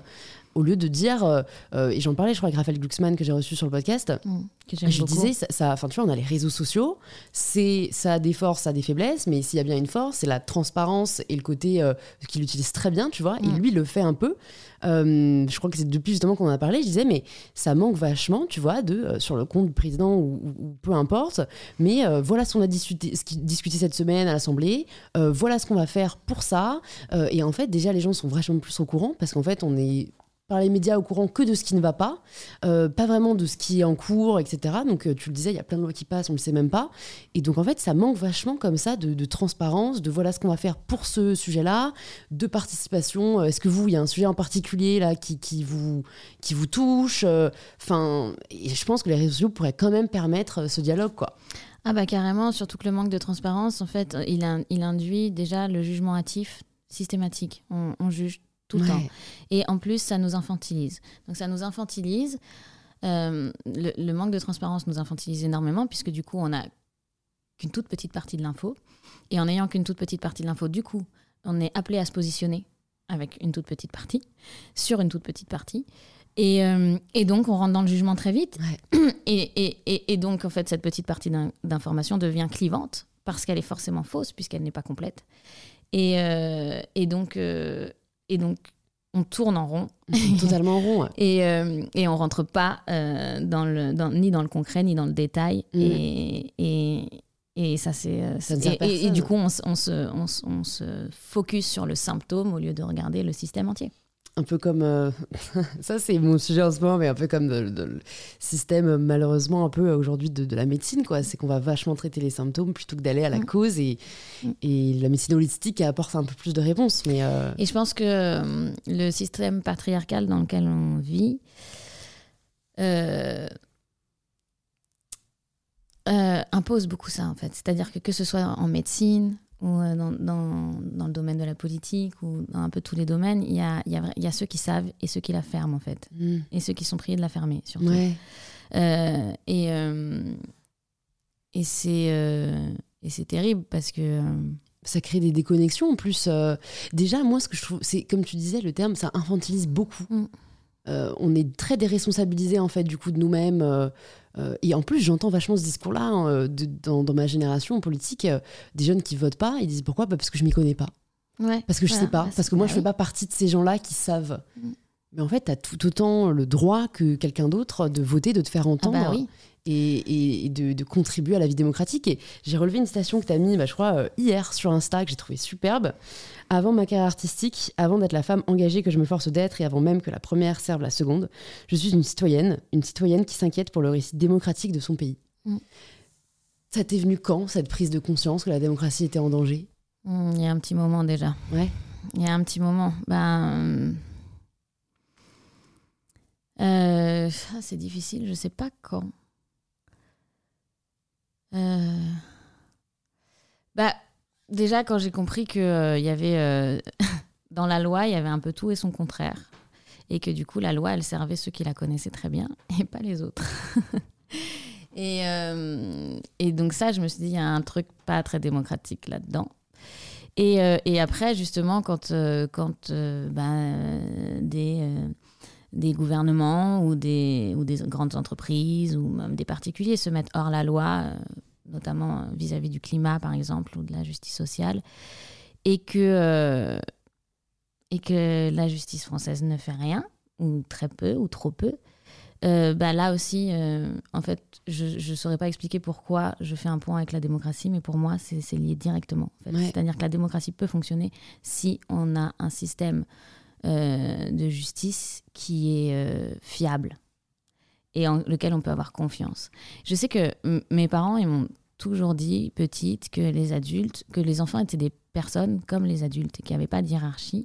Au lieu de dire, euh, euh, et j'en parlais, je crois, avec Raphaël Glucksmann que j'ai reçu sur le podcast, Mm, que je beaucoup. disais, ça, enfin, tu vois, on a les réseaux sociaux, c'est, ça a des forces, ça a des faiblesses, mais s'il y a bien une force, c'est la transparence et le côté euh, qu'il utilise très bien, tu vois, et Mm. lui le fait un peu. Euh, je crois que c'est depuis justement qu'on en a parlé, je disais, mais ça manque vachement, tu vois, de, euh, sur le compte du président ou, peu importe, mais euh, voilà ce qu'on a discuté, discuté cette semaine à l'Assemblée, voilà ce qu'on va faire pour ça, et en fait, déjà, les gens sont vachement plus au courant, parce qu'en fait, on est par les médias au courant que de ce qui ne va pas, euh, pas vraiment de ce qui est en cours, etc. Donc euh, tu le disais, il y a plein de lois qui passent, on le sait même pas. Et donc en fait, ça manque vachement comme ça de, transparence, de voilà ce qu'on va faire pour ce sujet-là, de participation. Euh, Est-ce que vous, il y a un sujet en particulier là qui, vous qui vous touche Enfin, et je pense que les réseaux sociaux pourraient quand même permettre ce dialogue, quoi. Ah bah carrément, surtout que le manque de transparence, en fait, il, in- il induit déjà le jugement hâtif systématique. On juge tout le Ouais. temps. Et en plus, ça nous infantilise. Donc ça nous infantilise. Euh, le, le manque de transparence nous infantilise énormément, puisque du coup, on n'a qu'une toute petite partie de l'info. Et en n'ayant qu'une toute petite partie de l'info, du coup, on est appelé à se positionner avec une toute petite partie, sur une toute petite partie. Et, euh, et donc, on rentre dans le jugement très vite. Et, et- et- et donc, en fait, cette petite partie d'in- d'information devient clivante parce qu'elle est forcément fausse puisqu'elle n'est pas complète. Et, euh, et, donc, euh, et donc, on tourne en rond Totalement rond. ouais. et, euh, et on rentre pas euh, dans le, dans- ni dans le concret ni dans le détail. Mm. Et, et, et ça, c'est. euh, et, du coup, on, on se, on, on se focus sur le symptôme au lieu de regarder le système entier. Un peu comme euh, ça c'est mon sujet en ce moment mais un peu comme de- de- le système euh, malheureusement un peu euh, aujourd'hui de, de la médecine quoi c'est qu'on va vachement traiter les symptômes plutôt que d'aller à la Mm. cause et, Mm. et la médecine holistique apporte un peu plus de réponses mais euh, Et je pense que le système patriarcal dans lequel on vit euh, impose beaucoup ça, en fait. C'est-à-dire que que ce soit en médecine ou euh, dans, dans, dans le domaine de la politique ou dans un peu tous les domaines, il y a, y, a, y a ceux qui savent et ceux qui la ferment, en fait. mm, Et ceux qui sont priés de la fermer, surtout. ouais Euh, et euh, et c'est euh, et c'est terrible parce que... ça crée des déconnexions en plus déjà moi ce que je trouve c'est comme tu disais le terme ça infantilise beaucoup Mm. Euh, on est très déresponsabilisé en fait du coup de nous-mêmes euh, euh, et en plus j'entends vachement ce discours là dans, dans ma génération politique des jeunes qui votent pas ils disent pourquoi Bah, parce que je m'y connais pas ouais, Parce que je voilà. sais pas, parce que moi bah je fais pas partie de ces gens-là qui savent. Mm. Mais en fait, tu as tout autant le droit que quelqu'un d'autre de voter, de te faire Ah entendre bah oui. Et, de, de contribuer à la vie démocratique. Et j'ai relevé une citation que tu as mis, bah, je crois, euh, hier sur Insta, que j'ai trouvé superbe. Avant ma carrière artistique, avant d'être la femme engagée que je me force d'être et avant même que la première serve la seconde, je suis une citoyenne, une citoyenne qui s'inquiète pour le récit démocratique de son pays. Mm. Ça t'est venu quand, cette prise de conscience que la démocratie était en danger? Mm, Il y a un petit moment déjà. Ouais. Il y a un petit moment. Ben, euh, ah, c'est difficile, je sais pas quand. Euh, bah, déjà, quand j'ai compris qu'il y avait euh, dans la loi, il y avait un peu tout et son contraire. Et que du coup, la loi, elle servait ceux qui la connaissaient très bien et pas les autres. et, euh, et donc, ça, je me suis dit, il y a un truc pas très démocratique là-dedans. Et, euh, et après, justement, quand, euh, quand euh, ben, des, euh, des gouvernements ou des, ou des grandes entreprises ou même des particuliers se mettent hors la loi, euh, notamment vis-à-vis du climat, par exemple, ou de la justice sociale, et que, euh, et que la justice française ne fait rien, ou très peu, ou trop peu, euh, bah là aussi, euh, en fait, je ne saurais pas expliquer pourquoi je fais un point avec la démocratie, mais pour moi, c'est c'est lié directement. en fait. Ouais. C'est-à-dire que la démocratie peut fonctionner si on a un système euh, de justice qui est euh, fiable et en lequel on peut avoir confiance. Je sais que mes parents, ils m'ont toujours dit, petite, que les adultes, que les enfants étaient des personnes comme les adultes et qu'il n'y avait pas de hiérarchie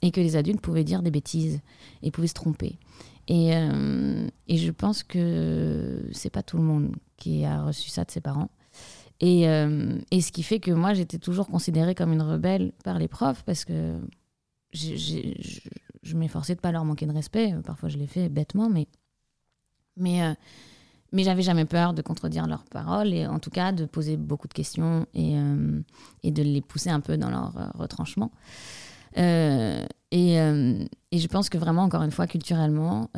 et que les adultes pouvaient dire des bêtises et pouvaient se tromper. Et, euh, et je pense que c'est pas tout le monde qui a reçu ça de ses parents. Et, et ce qui fait que moi, j'étais toujours considérée comme une rebelle par les profs parce que je, m'efforçais de pas leur manquer de respect. Parfois, je l'ai fait bêtement, mais, mais, euh, mais j'avais jamais peur de contredire leurs paroles et en tout cas de poser beaucoup de questions et, euh, et de les pousser un peu dans leur euh, retranchement. Et, et je pense que vraiment, encore une fois, culturellement,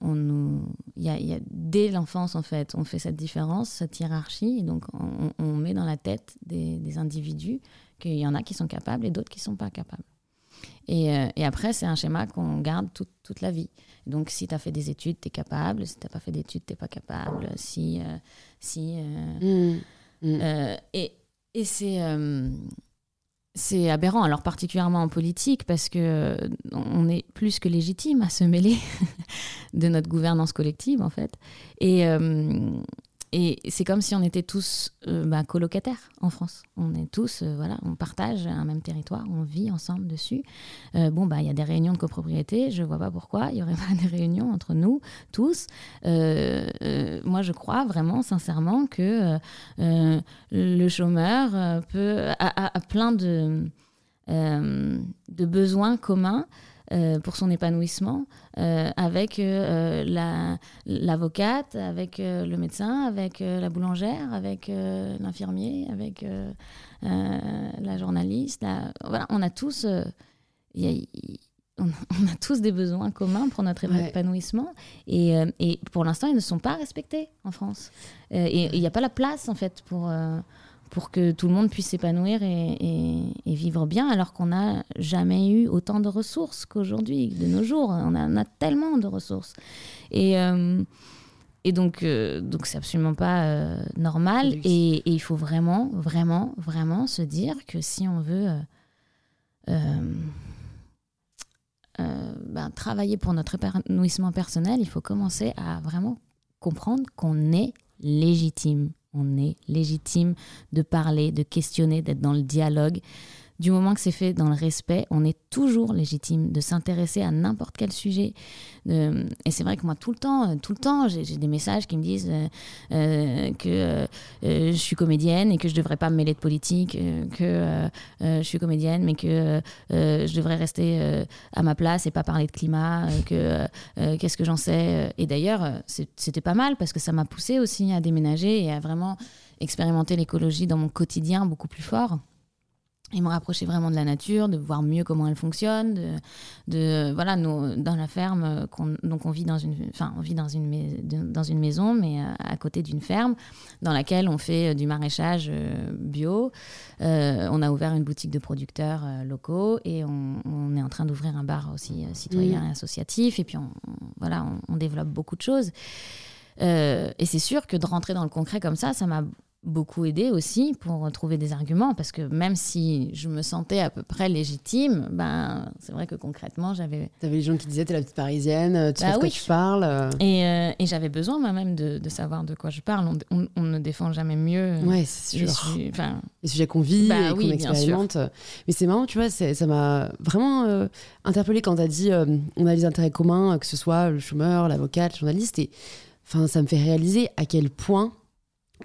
on nous, y y a- dès l'enfance, en fait, on fait cette différence, cette hiérarchie. Et donc, on, on met dans la tête des, des individus qu'il y en a qui sont capables et d'autres qui ne sont pas capables. Et, euh, et après, c'est un schéma qu'on garde toute, toute la vie. Donc, si tu as fait des études, tu es capable. Si tu n'as pas fait d'études, tu n'es pas capable. Si. euh, si euh, Mm. Mm. euh, et et c'est c'est aberrant, alors particulièrement en politique, parce que on est plus que légitime à se mêler de notre gouvernance collective, en fait. Et, euh, et c'est comme si on était tous euh, bah, colocataires en France. On est tous, euh, voilà, on partage un même territoire, on vit ensemble dessus. Euh, bon, bah, il y a des réunions de copropriété, je vois pas pourquoi il y aurait pas des réunions entre nous tous. Euh, moi, je crois vraiment, sincèrement, que le chômeur a, plein de besoins communs euh, pour son épanouissement euh, avec euh, la- l'avocate, avec le médecin, avec la boulangère, avec l'infirmier, avec la journaliste. la- Voilà, on a tous... il y a- il- on on a tous des besoins communs pour notre Ouais. épanouissement et, euh, et pour l'instant ils ne sont pas respectés en France Euh, et il n'y a pas la place en fait pour, euh, pour que tout le monde puisse s'épanouir et, et- et vivre bien alors qu'on n'a jamais eu autant de ressources qu'aujourd'hui, de nos jours. On a, on a tellement de ressources. Et, euh, et donc, euh, donc c'est absolument pas euh, normal. Et, il faut vraiment, vraiment, vraiment se dire que si on veut ben, travailler pour notre épanouissement personnel, il faut commencer à vraiment comprendre qu'on est légitime. On est légitime de parler, de questionner, d'être dans le dialogue. Du moment que c'est fait dans le respect, on est toujours légitime de s'intéresser à n'importe quel sujet. Euh, et c'est vrai que moi, tout le temps, euh, tout le temps, j'ai des messages qui me disent euh, que je suis comédienne et que je devrais pas me mêler de politique, que je suis comédienne, mais que je devrais rester à ma place et pas parler de climat, que qu'est-ce que j'en sais. Et d'ailleurs, c'était pas mal parce que ça m'a poussé aussi à déménager et à vraiment expérimenter l'écologie dans mon quotidien beaucoup plus fort et me rapprocher vraiment de la nature, de voir mieux comment elle fonctionne, de, de voilà, nous, dans la ferme, euh, qu'on- donc on vit dans une, enfin, on vit dans une, mais- dans une maison, mais euh, à côté d'une ferme, dans laquelle on fait euh, du maraîchage bio. Euh, on a ouvert une boutique de producteurs locaux et on, on est en train d'ouvrir un bar aussi citoyen et associatif. Et puis on, on- voilà, on, on développe beaucoup de choses. Euh, et c'est sûr que de rentrer dans le concret comme ça, ça m'a beaucoup aidé aussi pour trouver des arguments parce que même si je me sentais à peu près légitime, ben c'est vrai que concrètement j'avais T'avais les gens qui disaient t'es la petite parisienne, euh, tu Bah sais de quoi oui. tu parles. euh. et, euh, et j'avais besoin moi-même de, de savoir de quoi je parle. On, on- on ne défend jamais mieux. Ouais, c'est les sûr. su- les sujets qu'on vit Bah et oui, qu'on expérimente. Mais c'est marrant, tu vois, ça m'a vraiment euh, interpellée quand tu as dit euh, on a des intérêts communs, que ce soit le chômeur, l'avocat, le journaliste. Et enfin, ça me fait réaliser à quel point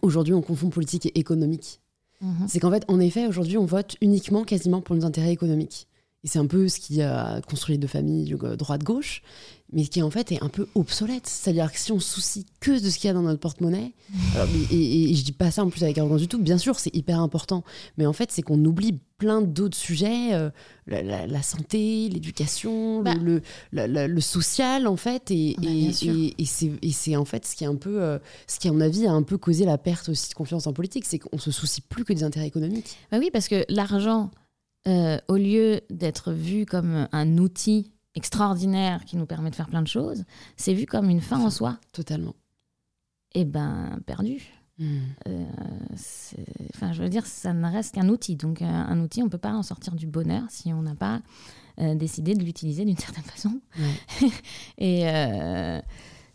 aujourd'hui on confond politique et économique. mhm. C'est qu'en fait, en effet, aujourd'hui, on vote uniquement quasiment pour nos intérêts économiques. Et c'est un peu ce qui a construit les deux familles, euh, droite-gauche, mais qui en fait est un peu obsolète. C'est-à-dire que si on se soucie que de ce qu'il y a dans notre porte-monnaie, et, et- et je dis pas ça en plus avec arrogance du tout, bien sûr, c'est hyper important, mais en fait, c'est qu'on oublie plein d'autres sujets, euh, la, la- la santé, l'éducation, le- Bah. le, la- la- le social, en fait, et, Bah, et c'est et c'est en fait ce qui est un peu, euh, ce qui à mon avis a un peu causé la perte aussi de confiance en politique, c'est qu'on se soucie plus que des intérêts économiques. Bah oui, parce que l'argent, euh, au lieu d'être vu comme un outil extraordinaire qui nous permet de faire plein de choses, c'est vu comme une fin en soi. Totalement. Et ben perdu. Euh, c'est- enfin, je veux dire, ça ne reste qu'un outil. Donc, euh, un outil, on ne peut pas en sortir du bonheur si on n'a pas euh, décidé de l'utiliser d'une certaine façon. Ouais. Et euh,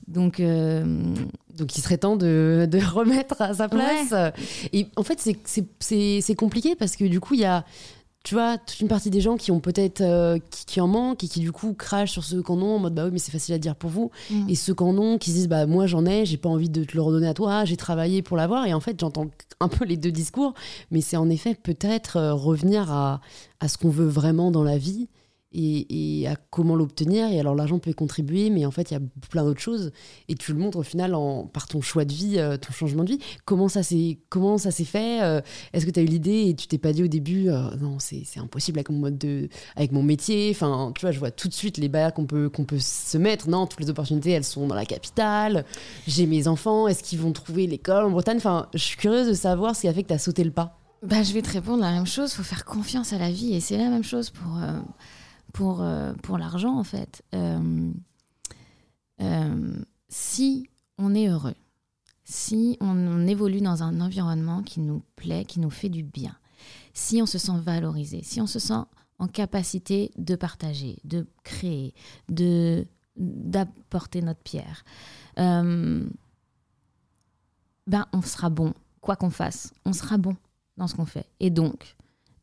donc, euh, Donc il serait temps de, de remettre à sa place. Et en fait, c'est compliqué parce que du coup, il y a. tu vois, toute une partie des gens qui ont peut-être euh, qui, en manquent et qui du coup crachent sur ceux qu'en ont en mode bah oui mais c'est facile à dire pour vous. Mm. et ceux qu'en ont qui se disent bah moi j'en ai j'ai pas envie de te le redonner à toi j'ai travaillé pour l'avoir. Et en fait j'entends un peu les deux discours. Mais c'est en effet peut-être euh, revenir à, à ce qu'on veut vraiment dans la vie et, à comment l'obtenir. Et alors l'argent peut y contribuer mais en fait il y a plein d'autres choses. Et tu le montres au final par ton choix de vie euh, ton changement de vie. Comment ça s'est fait euh, est-ce que tu as eu l'idée et tu t'es pas dit au début euh, non c'est impossible avec mon mode de avec mon métier. Enfin tu vois je vois tout de suite les barrières qu'on peut qu'on peut se mettre. Non toutes les opportunités elles sont dans la capitale. J'ai mes enfants. Est-ce qu'ils vont trouver l'école en Bretagne? Enfin je suis curieuse de savoir ce qui a fait que tu as sauté le pas. Bah, je vais te répondre la même chose. faut faire confiance à la vie. Et c'est la même chose pour, pour, euh, pour l'argent, en fait. Euh, euh, si on est heureux, si on, évolue dans un environnement qui nous plaît, qui nous fait du bien, si on se sent valorisé, si on se sent en capacité de partager, de créer, de d'apporter notre pierre, ben on sera bon, quoi qu'on fasse, on sera bon dans ce qu'on fait. Et donc,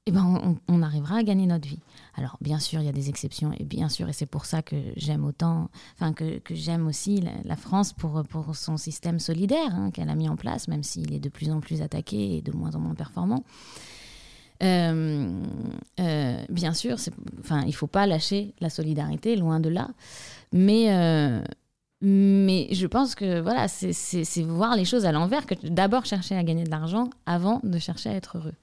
eh ben, on, arrivera à gagner notre vie. Alors, bien sûr, il y a des exceptions, et bien sûr, et c'est pour ça que j'aime autant, enfin, que, que j'aime aussi la, France pour, pour son système solidaire hein, qu'elle a mis en place, même s'il est de plus en plus attaqué et de moins en moins performant. Euh, euh, bien sûr, enfin, il ne faut pas lâcher la solidarité, loin de là. Mais, euh, mais je pense que voilà, c'est voir les choses à l'envers, que d'abord chercher à gagner de l'argent avant de chercher à être heureux.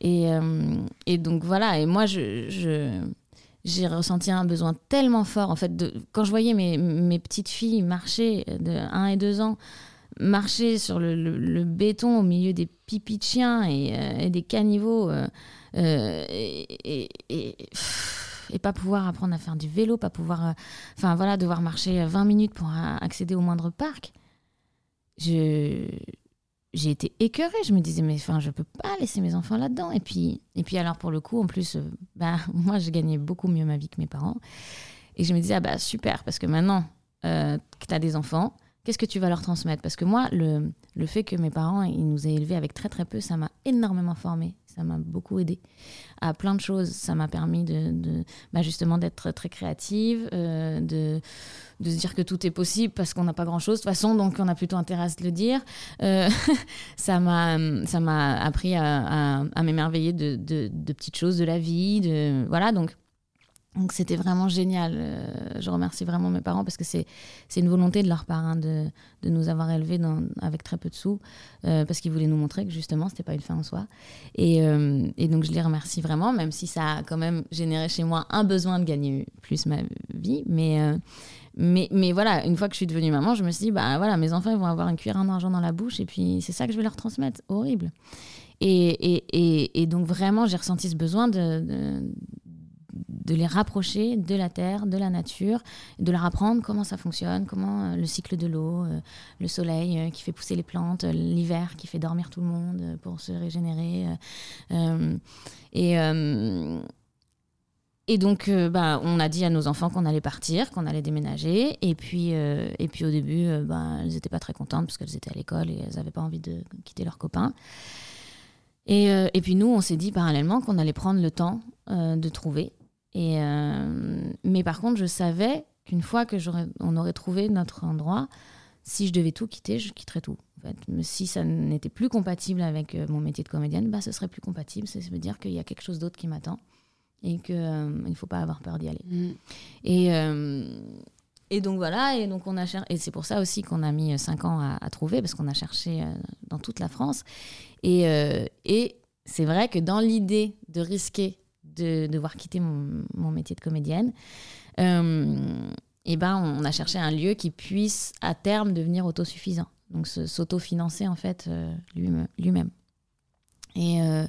Et, euh, et donc voilà, et moi, j'ai ressenti un besoin tellement fort, en fait, quand je voyais mes, petites filles marcher de 1 et 2 ans, marcher sur le, béton au milieu des pipis de chiens et, euh, des caniveaux, euh, et, pas pouvoir apprendre à faire du vélo, pas pouvoir, enfin voilà, devoir marcher 20 minutes pour accéder au moindre parc. Je, j'ai été écœurée. Je me disais, mais enfin, je peux pas laisser mes enfants là-dedans. Et puis, et puis alors, pour le coup, en plus, bah, moi, je gagnais beaucoup mieux ma vie que mes parents. Et je me disais, ah bah super, parce que maintenant euh, que tu as des enfants, qu'est-ce que tu vas leur transmettre? Parce que moi, le, le fait que mes parents, ils nous aient élevés avec très très peu, ça m'a énormément formée. Ça m'a beaucoup aidé à plein de choses. Ça m'a permis de, bah, justement d'être très créative, euh, de, de se dire que tout est possible parce qu'on n'a pas grand-chose de toute façon, donc on a plutôt intérêt à se le dire. Euh, ça m'a appris à, à- à m'émerveiller de, de- de petites choses de la vie. De, voilà, donc donc c'était vraiment génial. Euh, je remercie vraiment mes parents parce que c'est une volonté de leur part hein, de, de nous avoir élevés avec très peu de sous euh, parce qu'ils voulaient nous montrer que justement c'était pas une fin en soi. Et, euh, et donc je les remercie vraiment, même si ça a quand même généré chez moi un besoin de gagner plus ma vie. Mais, mais, mais voilà, une fois que je suis devenue maman, je me suis dit, bah voilà, mes enfants ils vont avoir une cuillère d'argent dans la bouche et puis c'est ça que je vais leur transmettre. Horrible. Et, et, et, donc vraiment, j'ai ressenti ce besoin de, de les rapprocher de la terre, de la nature, de leur apprendre comment ça fonctionne, comment euh, le cycle de l'eau, euh, le soleil euh, qui fait pousser les plantes, l'hiver qui fait dormir tout le monde pour se régénérer. et, et donc, bah, on a dit à nos enfants qu'on allait partir, qu'on allait déménager. Et puis, et puis au début, bah, elles n'étaient pas très contentes parce qu'elles étaient à l'école et elles n'avaient pas envie de quitter leurs copains. Et, et puis nous, on s'est dit parallèlement qu'on allait prendre le temps de trouver. Et, euh, mais par contre, je savais qu'une fois que j'aurais, on aurait trouvé notre endroit, si je devais tout quitter, je quitterais tout. En fait. Mais si ça n'était plus compatible avec euh, mon métier de comédienne, bah, ce serait plus compatible. Ça veut dire qu'il y a quelque chose d'autre qui m'attend et qu'il ne faut pas avoir peur d'y aller. Et, euh, et donc voilà, et donc on a cher- et c'est pour ça aussi qu'on a mis 5 ans à, à trouver, parce qu'on a cherché euh, dans toute la France. Et, euh, et c'est vrai que dans l'idée de risquer de devoir quitter mon, mon métier de comédienne, euh, et ben on a cherché un lieu qui puisse à terme devenir autosuffisant, donc s'autofinancer en fait euh, lui- lui-même. Et, euh,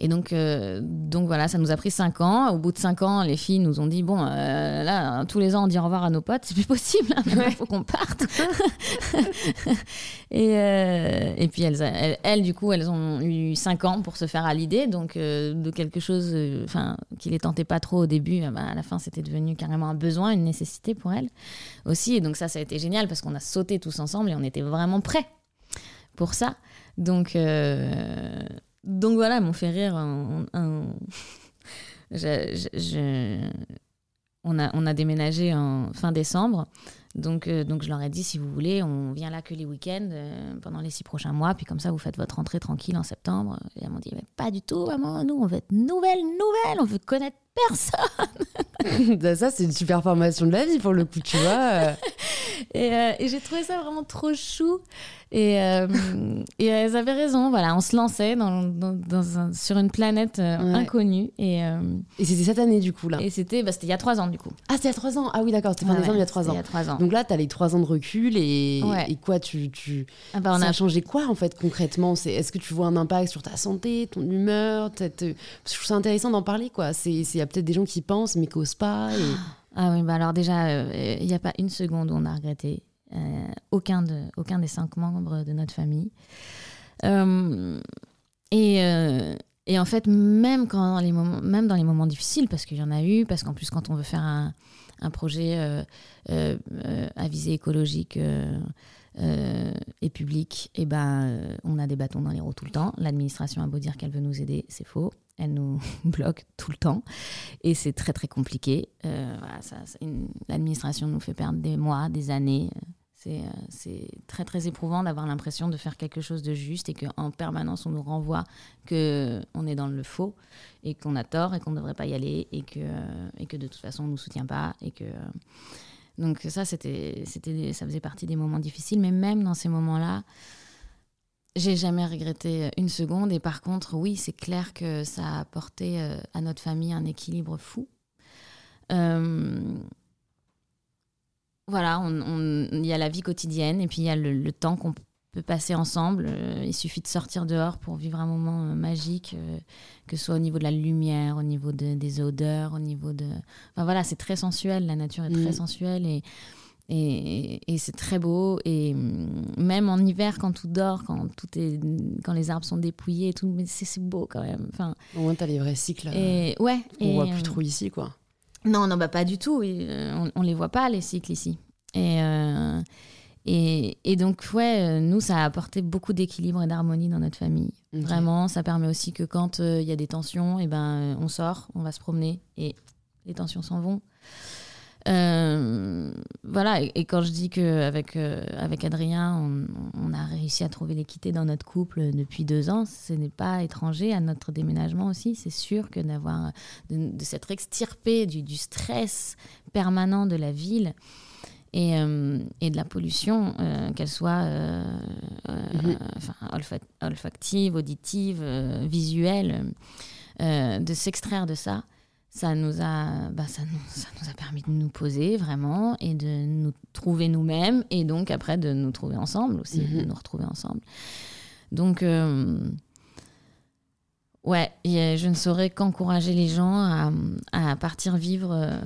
et donc, euh, donc voilà, ça nous a pris cinq ans. Au bout de cinq ans, les filles nous ont dit bon, euh, là, tous les ans, on dit au revoir à nos potes, c'est plus possible. Il faut qu'on parte. et, et puis elles, elles, elles, du coup, elles ont eu cinq ans pour se faire à l'idée, donc de quelque chose, enfin, qui les tentait pas trop au début. euh, bah, à la fin, c'était devenu carrément un besoin, une nécessité pour elles aussi. Et donc ça, ça a été génial parce qu'on a sauté tous ensemble et on était vraiment prêts pour ça. Donc, euh, donc voilà, m'ont fait rire un, un, on, a, on a déménagé en fin décembre. Donc, euh, donc je leur ai dit, si vous voulez, on vient là que les week-ends euh, pendant les six prochains mois, puis comme ça, vous faites votre rentrée tranquille en septembre. Et elles m'ont dit, mais pas du tout, maman, nous, on veut être nouvelle, nouvelle, on veut connaître personne. ça, c'est une super formation de la vie pour le coup, tu vois. et, et j'ai trouvé ça vraiment trop chou. Et, euh, et, elles avaient raison, voilà, on se lançait dans, dans, sur une planète euh, inconnue. Et, euh, et c'était cette année du coup là Et c'était bah, il y a trois ans du coup. Ah, c'était il y a trois ans Ah oui, d'accord, c'était fin décembre il y a trois ans. Il y a trois ans. Donc là, tu as les trois ans de recul et, et quoi, tu. tu... Ah bah, on ça a... changé quoi en fait concrètement? Est-ce que tu vois un impact sur ta santé, ton humeur Je trouve ça intéressant d'en parler quoi. Il y a peut-être des gens qui pensent mais qui n'osent pas. Et... Ah oui, bah alors déjà, il n'y a pas une seconde où on a regretté. Euh, aucun, de, aucun des cinq membres de notre famille. Euh, et, euh, et, en fait, même, quand dans les moments, même dans les moments difficiles, parce qu'il y en a eu, parce qu'en plus, quand on veut faire un, un projet à visée écologique et public, et eh ben, on a des bâtons dans les roues tout le temps. L'administration a beau dire qu'elle veut nous aider, c'est faux. Elle nous bloque tout le temps. Et c'est très, très compliqué. L'administration nous fait perdre des mois, des années. Euh, c'est très très éprouvant d'avoir l'impression de faire quelque chose de juste et qu'en permanence on nous renvoie qu'on est dans le faux et qu'on a tort et qu'on ne devrait pas y aller et que, euh, et que de toute façon on ne nous soutient pas. Et que, euh, donc ça, c'était, ça faisait partie des moments difficiles, mais même dans ces moments-là, j'ai jamais regretté une seconde. Et par contre, oui, c'est clair que ça a apporté à notre famille un équilibre fou. Euh, voilà, il y a la vie quotidienne et puis il y a le, temps qu'on peut passer ensemble. Euh, il suffit de sortir dehors pour vivre un moment euh, magique, euh, que ce soit au niveau de la lumière, au niveau des odeurs, au niveau de... Enfin voilà, c'est très sensuel, la nature est très mm. sensuelle et, et, c'est très beau. Et même en hiver, quand tout dort, quand, tout est, quand les arbres sont dépouillés et tout, c'est beau quand même. Enfin, au moins, tu as les vrais cycles. Et, ouais. On voit plus trop ici, quoi. Non, non, bah pas du tout. Euh, on, ne les voit pas, les cycles ici. Et, euh, et, donc, ouais, euh, nous, ça a apporté beaucoup d'équilibre et d'harmonie dans notre famille. Vraiment, ça permet aussi que quand il y a des tensions, et eh ben, on sort, on va se promener et les tensions s'en vont. Euh, voilà, et, quand je dis qu'avec euh, avec Adrien, on, a réussi à trouver l'équité dans notre couple depuis deux ans, ce n'est pas étranger à notre déménagement aussi. C'est sûr que d'avoir, de, s'être extirpé du, du, stress permanent de la ville et, euh, et de la pollution, qu'elle soit mm-hmm. olfactive, auditive, visuelle, de s'extraire de ça ça nous a bah, ça nous, ça nous, a permis de nous poser vraiment et de nous trouver nous-mêmes et donc après de nous trouver ensemble aussi de mhm. nous retrouver ensemble donc euh, ouais je ne saurais qu'encourager les gens à, à, partir vivre euh,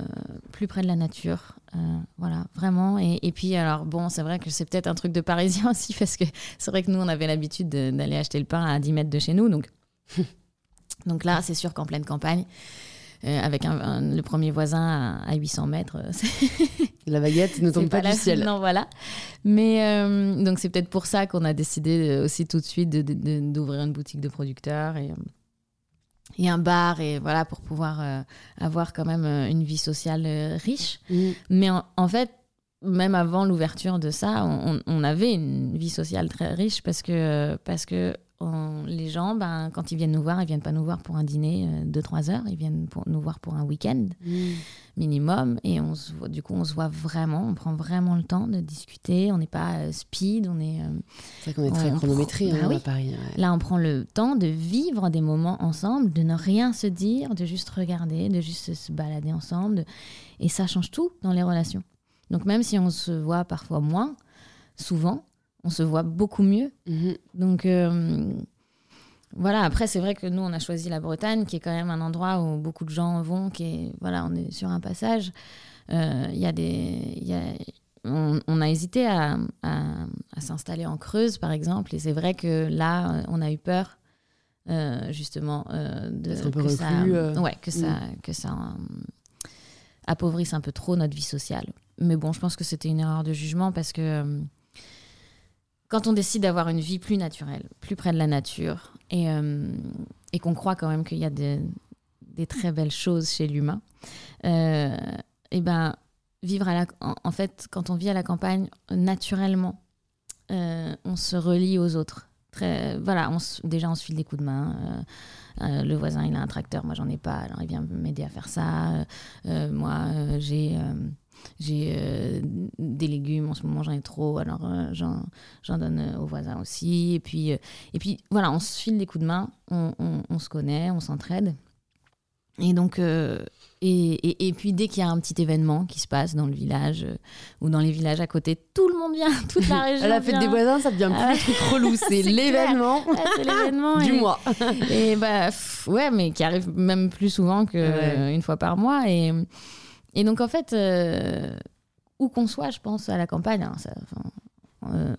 plus près de la nature euh, voilà vraiment et, et, puis alors bon c'est vrai que c'est peut-être un truc de parisien aussi parce que c'est vrai que nous on avait l'habitude d'aller acheter le pain à 10 mètres de chez nous donc donc là c'est sûr qu'en pleine campagne euh, avec un, le premier voisin à, 800 mètres. Euh, la baguette ne tombe pas, du ciel. Non, voilà. Mais euh, donc c'est peut-être pour ça qu'on a décidé aussi tout de suite d'ouvrir une boutique de producteurs et, et un bar et voilà pour pouvoir avoir quand même une vie sociale riche. Mm. Mais en, fait, même avant l'ouverture de ça, on, on, avait une vie sociale très riche parce que, parce que les gens, ben, quand ils viennent nous voir, ils viennent pas nous voir pour un dîner euh, de 3 heures, ils viennent pour, nous voir pour un week-end mm. minimum. Et on se voit, du coup, on se voit vraiment, on prend vraiment le temps de discuter. On n'est pas euh, speed, on est. Euh, c'est vrai qu'on est très chronométré hein, bah à Paris. Là, on prend le temps de vivre des moments ensemble, de ne rien se dire, de juste regarder, de juste se balader ensemble. Et ça change tout dans les relations. Donc, même si on se voit parfois moins, souvent, on se voit beaucoup mieux. Mhm. Donc euh, voilà, après c'est vrai que nous on a choisi la Bretagne qui est quand même un endroit où beaucoup de gens vont, qui est, voilà, on est sur un passage. Euh, il y a des... Y a, on, a hésité à, s'installer en Creuse par exemple et c'est vrai que là on a eu peur euh, justement de, que, ça, ouais, que, ça, mm. que ça appauvrisse un peu trop notre vie sociale. Mais bon, je pense que c'était une erreur de jugement parce que quand on décide d'avoir une vie plus naturelle, plus près de la nature, et, euh, qu'on croit quand même qu'il y a des, des très belles choses chez l'humain. Euh, et ben, vivre à la, en, fait, quand on vit à la campagne, naturellement, euh, on se relie aux autres. Très, voilà, on déjà on se file des coups de main. Euh, le voisin il a un tracteur, moi j'en ai pas, alors il vient m'aider à faire ça. moi j'ai j'ai des légumes, en ce moment j'en ai trop, alors j'en donne aux voisins aussi. Et puis, et puis voilà, on se file des coups de main, on, on se connaît, on s'entraide. Et donc, euh, et, et, puis dès qu'il y a un petit événement qui se passe dans le village euh, ou dans les villages à côté, tout le monde vient, toute la région. la fête des voisins, ça devient plus un truc relou, c'est l'événement du mois. et bah ouais, mais qui arrive même plus souvent qu'une fois par mois. Et, et donc en fait, euh, où qu'on soit, je pense à la campagne, hein, ça,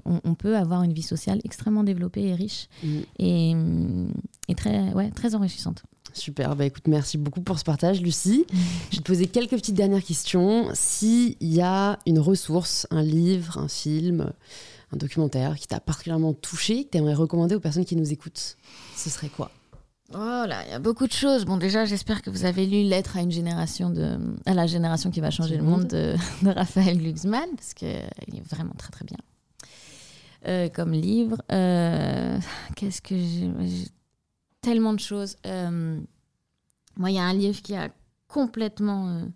on, peut avoir une vie sociale extrêmement développée et riche mm. et, et, très, ouais, très enrichissante. Super, bah écoute, merci beaucoup pour ce partage, Lucie. Je vais te poser quelques petites dernières questions. S'il y a une ressource, un livre, un film, un documentaire qui t'a particulièrement touché, que tu aimerais recommander aux personnes qui nous écoutent, ce serait quoi? Oh là, il y a beaucoup de choses. Bon, déjà, j'espère que vous avez lu Lettre à une génération de, à la génération qui va changer le monde de, Raphaël Glucksmann, parce qu'il est vraiment très très bien. Euh, comme livre, euh, qu'est-ce que j'ai tellement de choses. Euh, moi, il y a un livre qui a complètement euh,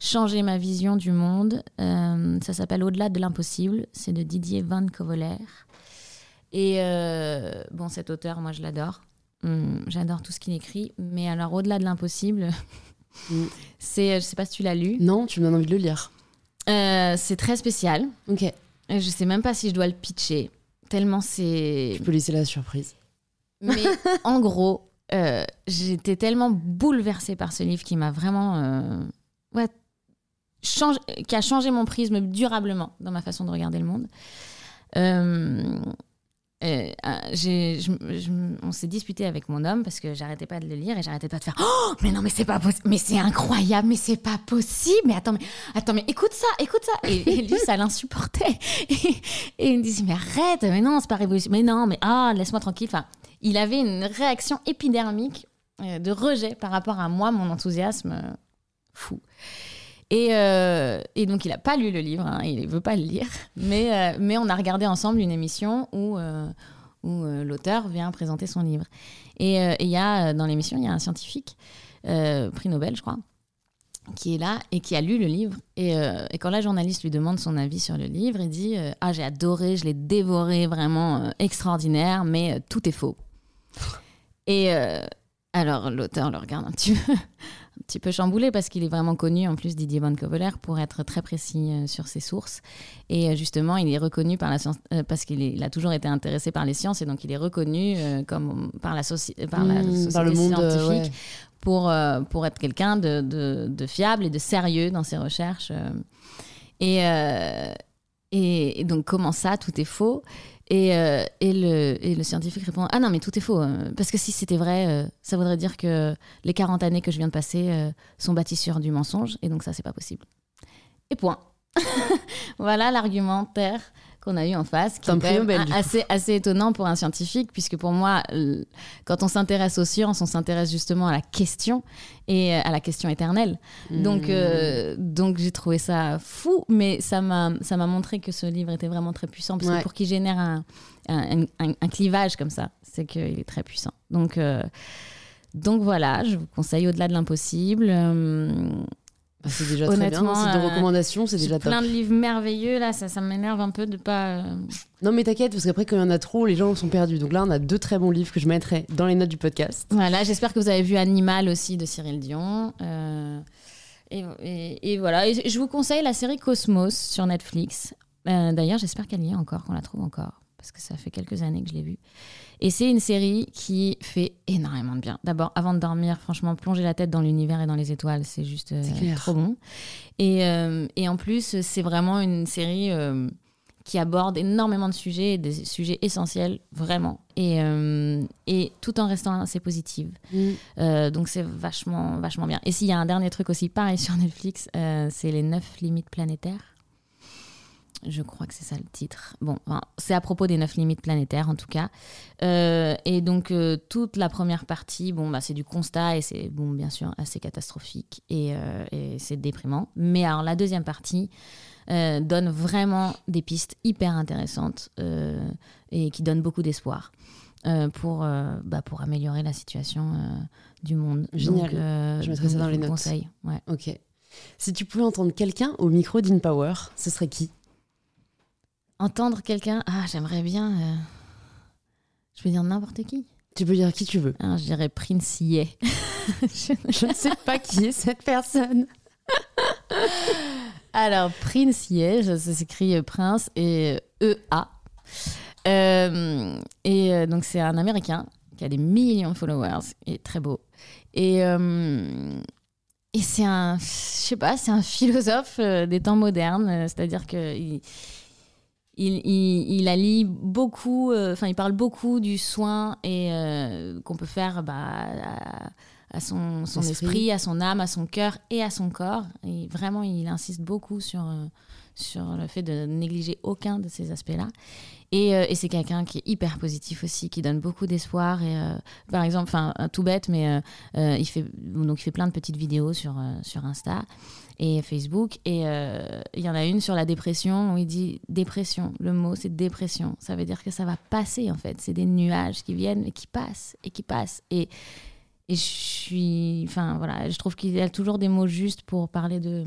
changé ma vision du monde. Euh, ça s'appelle Au-delà de l'impossible. C'est de Didier Van Covoler. Et bon, cet auteur, moi, je l'adore. Hum, j'adore tout ce qu'il écrit. Mais alors, Au-delà de l'impossible, mm. c'est, je sais pas si tu l'as lu. Non, tu me donnes envie de le lire. c'est très spécial. Ok. Je sais même pas si je dois le pitcher. Tellement c'est. Tu peux laisser la surprise. Mais en gros, euh, j'étais tellement bouleversée par ce livre qui m'a vraiment. Euh, ouais, qui a changé mon prisme durablement dans ma façon de regarder le monde. Euh, on s'est disputé avec mon homme parce que j'arrêtais pas de le lire et j'arrêtais pas de faire oh mais non mais c'est pas possible mais c'est incroyable mais c'est pas possible mais attends mais attends mais écoute ça écoute ça. Et, lui ça l'insupportait. Et, il me disait mais arrête mais non c'est pas révolution mais non mais ah laisse-moi tranquille. Enfin il avait une réaction épidermique euh, de rejet par rapport à moi, mon enthousiasme euh, Euh, et, donc, il n'a pas lu le livre, hein, il ne veut pas le lire, mais, mais on a regardé ensemble une émission où, où l'auteur vient présenter son livre. Et il y a, dans l'émission, il y a un scientifique, prix Nobel, je crois, qui est là et qui a lu le livre. Et, et, quand la journaliste lui demande son avis sur le livre, il dit Ah, j'ai adoré, je l'ai dévoré, vraiment extraordinaire, mais tout est faux. Et euh, alors, l'auteur le regarde un petit peu, un petit peu chamboulé parce qu'il est vraiment connu, en plus, Didier Van Coveler, pour être très précis euh, sur ses sources. Et euh, justement, il est reconnu par la science, parce qu'il a toujours été intéressé par les sciences, et donc il est reconnu comme par la, par la mmh, société le monde, scientifique pour, pour être quelqu'un de, de, de, fiable et de sérieux dans ses recherches. Et, et, et donc, comment ça, tout est faux? Et, euh, et, le, scientifique répond Ah non, mais tout est faux. Euh, parce que si c'était vrai, euh, ça voudrait dire que les 40 années que je viens de passer sont bâties sur du mensonge. Et donc, ça, c'est pas possible. Et point. voilà l'argumentaire qu'on a eu en face, qui est assez, assez étonnant pour un scientifique, puisque pour moi, quand on s'intéresse aux sciences, on s'intéresse justement à la question et à la question éternelle. Donc, hmm. euh, donc j'ai trouvé ça fou, mais ça m'a montré que ce livre était vraiment très puissant, parce que pour qu'il génère un, un, un, clivage comme ça, c'est qu'il est très puissant. Donc, euh, donc voilà, je vous conseille Au-delà de l'impossible. Euh, ah, c'est déjà très bien. C'est de euh, recommandations, c'est déjà top. Plein de livres merveilleux, là, ça, ça m'énerve un peu de pas. Euh, non, mais t'inquiète, parce qu'après, quand il y en a trop, les gens sont perdus. Donc là, on a deux très bons livres que je mettrai dans les notes du podcast. Voilà, j'espère que vous avez vu Animal aussi de Cyril Dion. Euh, et, voilà, et je vous conseille la série Cosmos sur Netflix. D'ailleurs, j'espère qu'elle y est encore, qu'on la trouve encore, parce que ça fait quelques années que je l'ai vue. Et c'est une série qui fait énormément de bien. D'abord, avant de dormir, franchement, plonger la tête dans l'univers et dans les étoiles, c'est juste euh, trop bon. Et, euh, et, en plus, c'est vraiment une série euh, qui aborde énormément de sujets, des sujets essentiels, vraiment. Et, et tout en restant assez positive. Mm. donc c'est vachement, vachement bien. Et s'il y a un dernier truc aussi, pareil sur Netflix, c'est les neuf limites planétaires. Je crois que c'est ça le titre. Bon, enfin, c'est à propos des neuf limites planétaires en tout cas. Euh, et donc euh, toute la première partie, bon, bah, c'est du constat et c'est bon, bien sûr assez catastrophique et, euh, et c'est déprimant. Mais alors la deuxième partie donne vraiment des pistes hyper intéressantes et qui donnent beaucoup d'espoir. pour, bah, pour améliorer la situation du monde. Génial. Donc, Je mettrai ça dans les notes. conseille. Ouais. Ok. Si tu pouvais entendre quelqu'un au micro d'InPower, ce serait qui? Entendre quelqu'un, ah, j'aimerais bien. euh, Je vais dire n'importe qui. Tu peux dire qui tu veux. Ah, je dirais Prince Ye. Je ne sais pas qui est cette personne. Alors, Prince Ye, ça s'écrit euh, Prince et E-A. Euh, et euh, donc, c'est un Américain qui a des millions de followers et très beau. Et, euh, et c'est un, je sais pas, c'est un philosophe euh, des temps modernes, euh, c'est-à-dire que il, il, il, il allie beaucoup, euh, enfin, il parle beaucoup du soin et euh, qu'on peut faire bah, à, à son, son Esprit. esprit. à son âme, à son cœur et à son corps. Et vraiment, il insiste beaucoup sur, euh, sur le fait de négliger aucun de ces aspects-là. Et, et c'est quelqu'un qui est hyper positif aussi, qui donne beaucoup d'espoir. Et par exemple, enfin tout bête, mais il fait donc il fait plein de petites vidéos sur sur Insta et Facebook. Et euh, il y en a une sur la dépression où il dit dépression. Le mot c'est dépression. Ça veut dire que ça va passer en fait. C'est des nuages qui viennent et qui passent et qui passent. Et et je suis, enfin voilà, je trouve qu'il a toujours des mots justes pour parler de,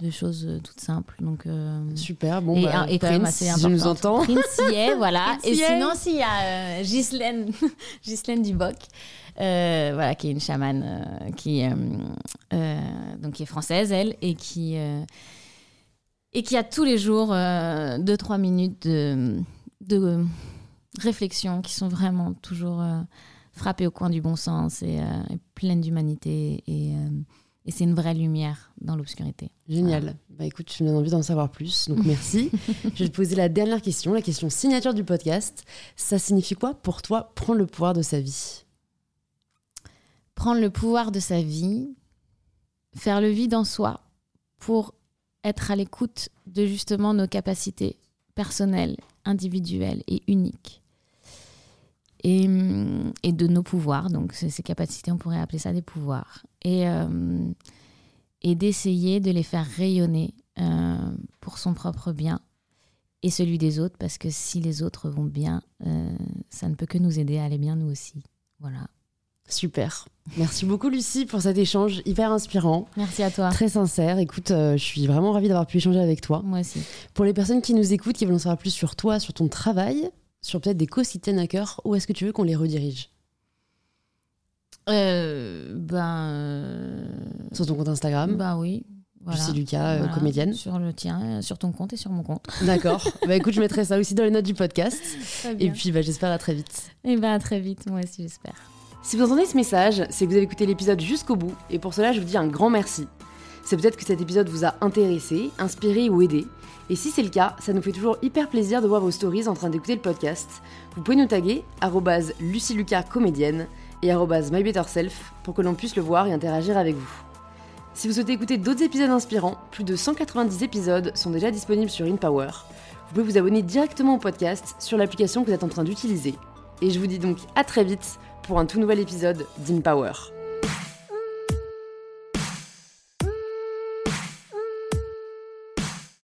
de choses toutes simples. Donc euh, Super, bon, et, bah, et quand même Prince, assez si tu nous entends. Prince y est, voilà. Prince et y est. sinon, s'il y a euh, Ghislaine, Ghislaine Duboc, euh, voilà, qui est une chamane euh, qui, donc qui est française, elle, et qui, et qui a tous les jours 2-3 minutes de, de réflexion qui sont vraiment toujours frappées au coin du bon sens et, euh, et pleines d'humanité. Et, euh, et c'est une vraie lumière dans l'obscurité. Génial. Bah écoute, tu me donnes envie d'en savoir plus, donc merci. je vais te poser la dernière question, la question signature du podcast. Ça signifie quoi pour toi prendre le pouvoir de sa vie? Prendre le pouvoir de sa vie, faire le vide en soi pour être à l'écoute de justement nos capacités personnelles, individuelles et uniques. Et, et de nos pouvoirs, donc ces ces capacités, on pourrait appeler ça des pouvoirs. Et, euh, et d'essayer de les faire rayonner euh, pour son propre bien et celui des autres, parce que si les autres vont bien, euh, ça ne peut que nous aider à aller bien nous aussi. Voilà. Super. Merci beaucoup Lucie pour cet échange hyper inspirant, Merci à toi. très sincère. Écoute, euh, je suis vraiment ravie d'avoir pu échanger avec toi. Moi aussi. Pour les personnes qui nous écoutent, qui veulent en savoir plus sur toi, sur ton travail, sur peut-être des causes qui tiennent à cœur, où est-ce que tu veux qu'on les redirige? Euh, ben, euh, Sur ton compte Instagram, bah oui. Voilà. Lucie Lucas, euh, Voilà. comédienne. Sur le tien, sur ton compte et sur mon compte. D'accord. bah écoute, je mettrai ça aussi dans les notes du podcast. Et Et puis bah, j'espère à très vite. et ben à très vite, moi aussi j'espère. Si vous entendez ce message, c'est que vous avez écouté l'épisode jusqu'au bout, et pour cela je vous dis un grand merci. C'est peut-être que cet épisode vous a intéressé, inspiré ou aidé, et si c'est le cas, ça nous fait toujours hyper plaisir de voir vos stories en train d'écouter le podcast. Vous pouvez nous taguer comédienne et mybetterself pour que l'on puisse le voir et interagir avec vous. Si vous souhaitez écouter d'autres épisodes inspirants, plus de 190 épisodes sont déjà disponibles sur InPower. Vous pouvez vous abonner directement au podcast sur l'application que vous êtes en train d'utiliser. Et je vous dis donc à très vite pour un tout nouvel épisode d'InPower.